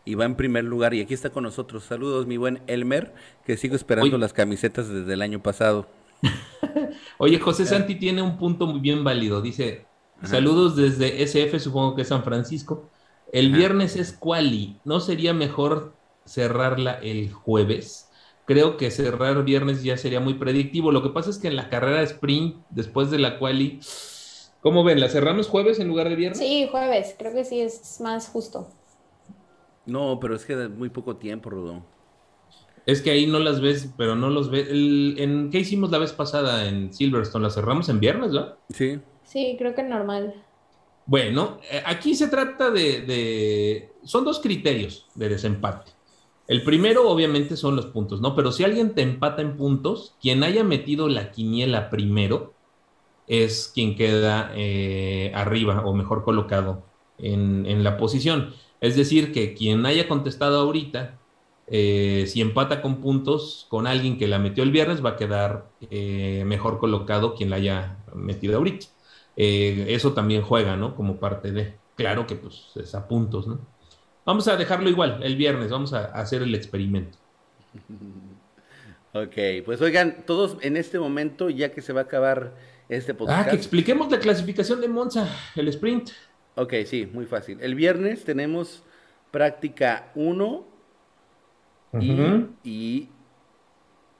y va en primer lugar, y aquí está con nosotros. Saludos, mi buen Elmer, que sigo esperando las camisetas desde el año pasado. Oye, José Santi tiene un punto muy bien válido, dice, Saludos desde SF, supongo que es San Francisco. El viernes es quali. ¿No sería mejor cerrarla el jueves? Creo que cerrar viernes ya sería muy predictivo. Lo que pasa es que en la carrera sprint, después de la quali, ¿cómo ven? ¿La cerramos jueves en lugar de viernes? Sí, jueves. Creo que sí es más justo. No, pero es que de muy poco tiempo, Rudo. Es que ahí no las ves, pero no los ves. ¿En qué hicimos la vez pasada en Silverstone? ¿La cerramos en viernes, no? Sí. Sí, creo que normal. Bueno, eh, aquí se trata de, Son dos criterios de desempate. El primero, obviamente, son los puntos, ¿no? Pero si alguien te empata en puntos, quien haya metido la quiniela primero es quien queda eh, arriba o mejor colocado en, la posición. Es decir, que quien haya contestado ahorita, eh, si empata con puntos con alguien que la metió el viernes, va a quedar mejor colocado quien la haya metido ahorita. Eh, eso también juega, ¿no? Como parte de, claro que pues es a puntos, ¿no? Vamos a dejarlo igual, el viernes, vamos a, hacer el experimento. Ok, pues oigan, todos en este momento, ya que se va a acabar este podcast. Ah, que expliquemos la clasificación de Monza, el sprint. Ok, sí, muy fácil. El viernes tenemos práctica 1 y,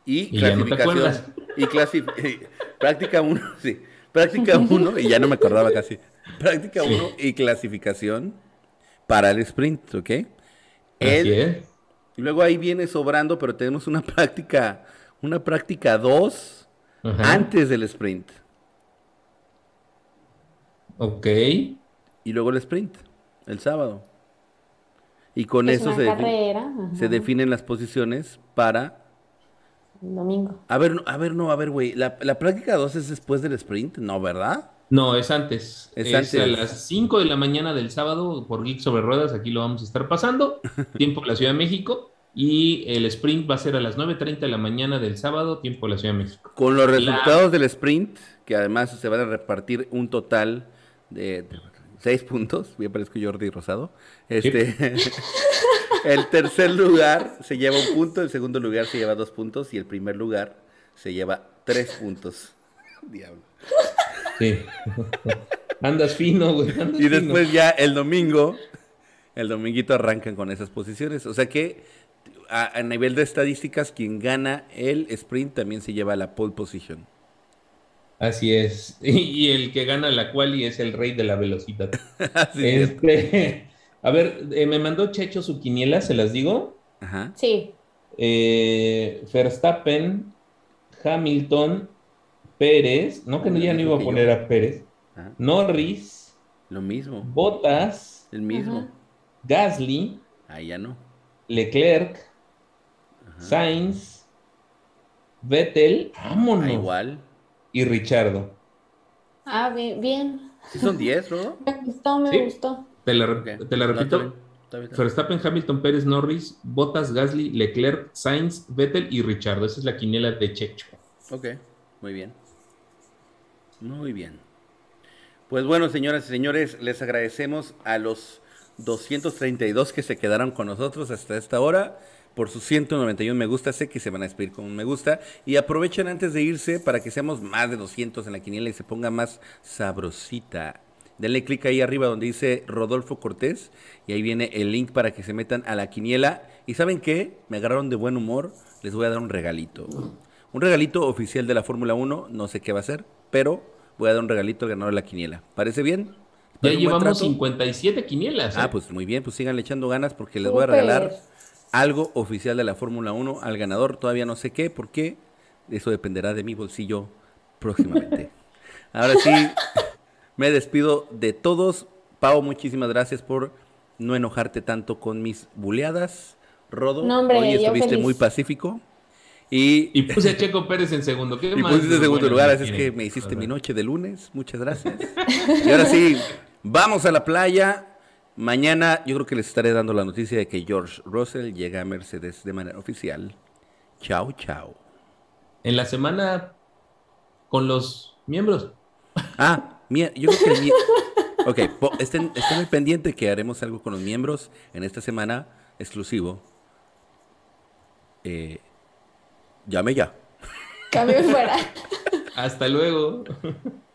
y, clasificación. y práctica 1, sí. Práctica 1, y ya no me acordaba casi. Práctica 1 y clasificación para el sprint, ¿ok? El, luego ahí viene sobrando, pero tenemos una práctica una práctica 2 antes del sprint. Ok. Y luego el sprint, el sábado. Y con eso se, se, definen las posiciones para... domingo. A ver, a ver, no, a ver, güey. La, la práctica 2 es después del sprint, ¿no, verdad? No, es antes. Es, antes. a las 5 de la mañana del sábado por Geek sobre Ruedas. Aquí lo vamos a estar pasando. tiempo de la Ciudad de México. Y el sprint va a ser a las 9.30 de la mañana del sábado, tiempo de la Ciudad de México. Con los resultados del sprint, que además se van a repartir un total de seis puntos, bien parezco Jordi Rosado. Este, el tercer lugar se lleva un punto, el segundo lugar se lleva dos puntos y el primer lugar se lleva tres puntos. Diablo. Sí. Andas fino, güey. y después ya el domingo, el dominguito arrancan con esas posiciones. O sea que a, a nivel de estadísticas, quien gana el sprint también se lleva la pole position. Así es. Y, el que gana la quali es el rey de la velocidad. este, a ver, eh, me mandó Checho su quiniela, ¿se las digo? Ajá. Sí. Eh, Verstappen, Hamilton, Pérez, no que no, ya no iba a poner a Pérez, ah. Norris. Lo mismo. Botas. El mismo. Gasly. Ahí ya no. Leclerc. Sainz. Vettel. Vámonos. Ah, igual y Richardo. Ah, bien. bien. son 10, ¿no? Me gustó, me gustó. Te la, repito. Verstappen, Hamilton, Pérez, Norris, Bottas, Gasly, Leclerc, Sainz, Vettel y Richardo. Esa es la quiniela de Checho. Ok, muy bien. Muy bien. Pues bueno, señoras y señores, les agradecemos a los 232 que se quedaron con nosotros hasta esta hora por sus 191 me gusta. Sé que se van a despedir con un me gusta. Y aprovechen antes de irse para que seamos más de 200 en la quiniela y se ponga más sabrosita. Denle clic ahí arriba donde dice Rodolfo Cortés y ahí viene el link para que se metan a la quiniela. Y saben qué, me agarraron de buen humor, les voy a dar un regalito. Un regalito oficial de la Fórmula 1, no sé qué va a ser, pero voy a dar un regalito al ganador de la quiniela. ¿Parece bien? Ya llevamos 57 quinielas. Ah, ¿eh? pues muy bien, pues sigan echando ganas porque les voy a regalar algo oficial de la Fórmula 1 al ganador. Todavía no sé qué, porque eso dependerá de mi bolsillo próximamente. Ahora sí, me despido de todos. Pau, muchísimas gracias por no enojarte tanto con mis buleadas. Rodo, hoy estuviste muy pacífico. Y, y, puse a Checo Pérez en segundo. ¿Qué y pusiste en segundo lugar, así es que me hiciste mi noche de lunes. Muchas gracias. y ahora sí, vamos a la playa. Mañana yo creo que les estaré dando la noticia de que George Russell llega a Mercedes de manera oficial. Chao, chao. En la semana con los miembros. Ah, yo creo que el Ok, estén, estén al pendiente que haremos algo con los miembros en esta semana exclusivo. Eh, llame ya. Cambio fuera. Hasta luego.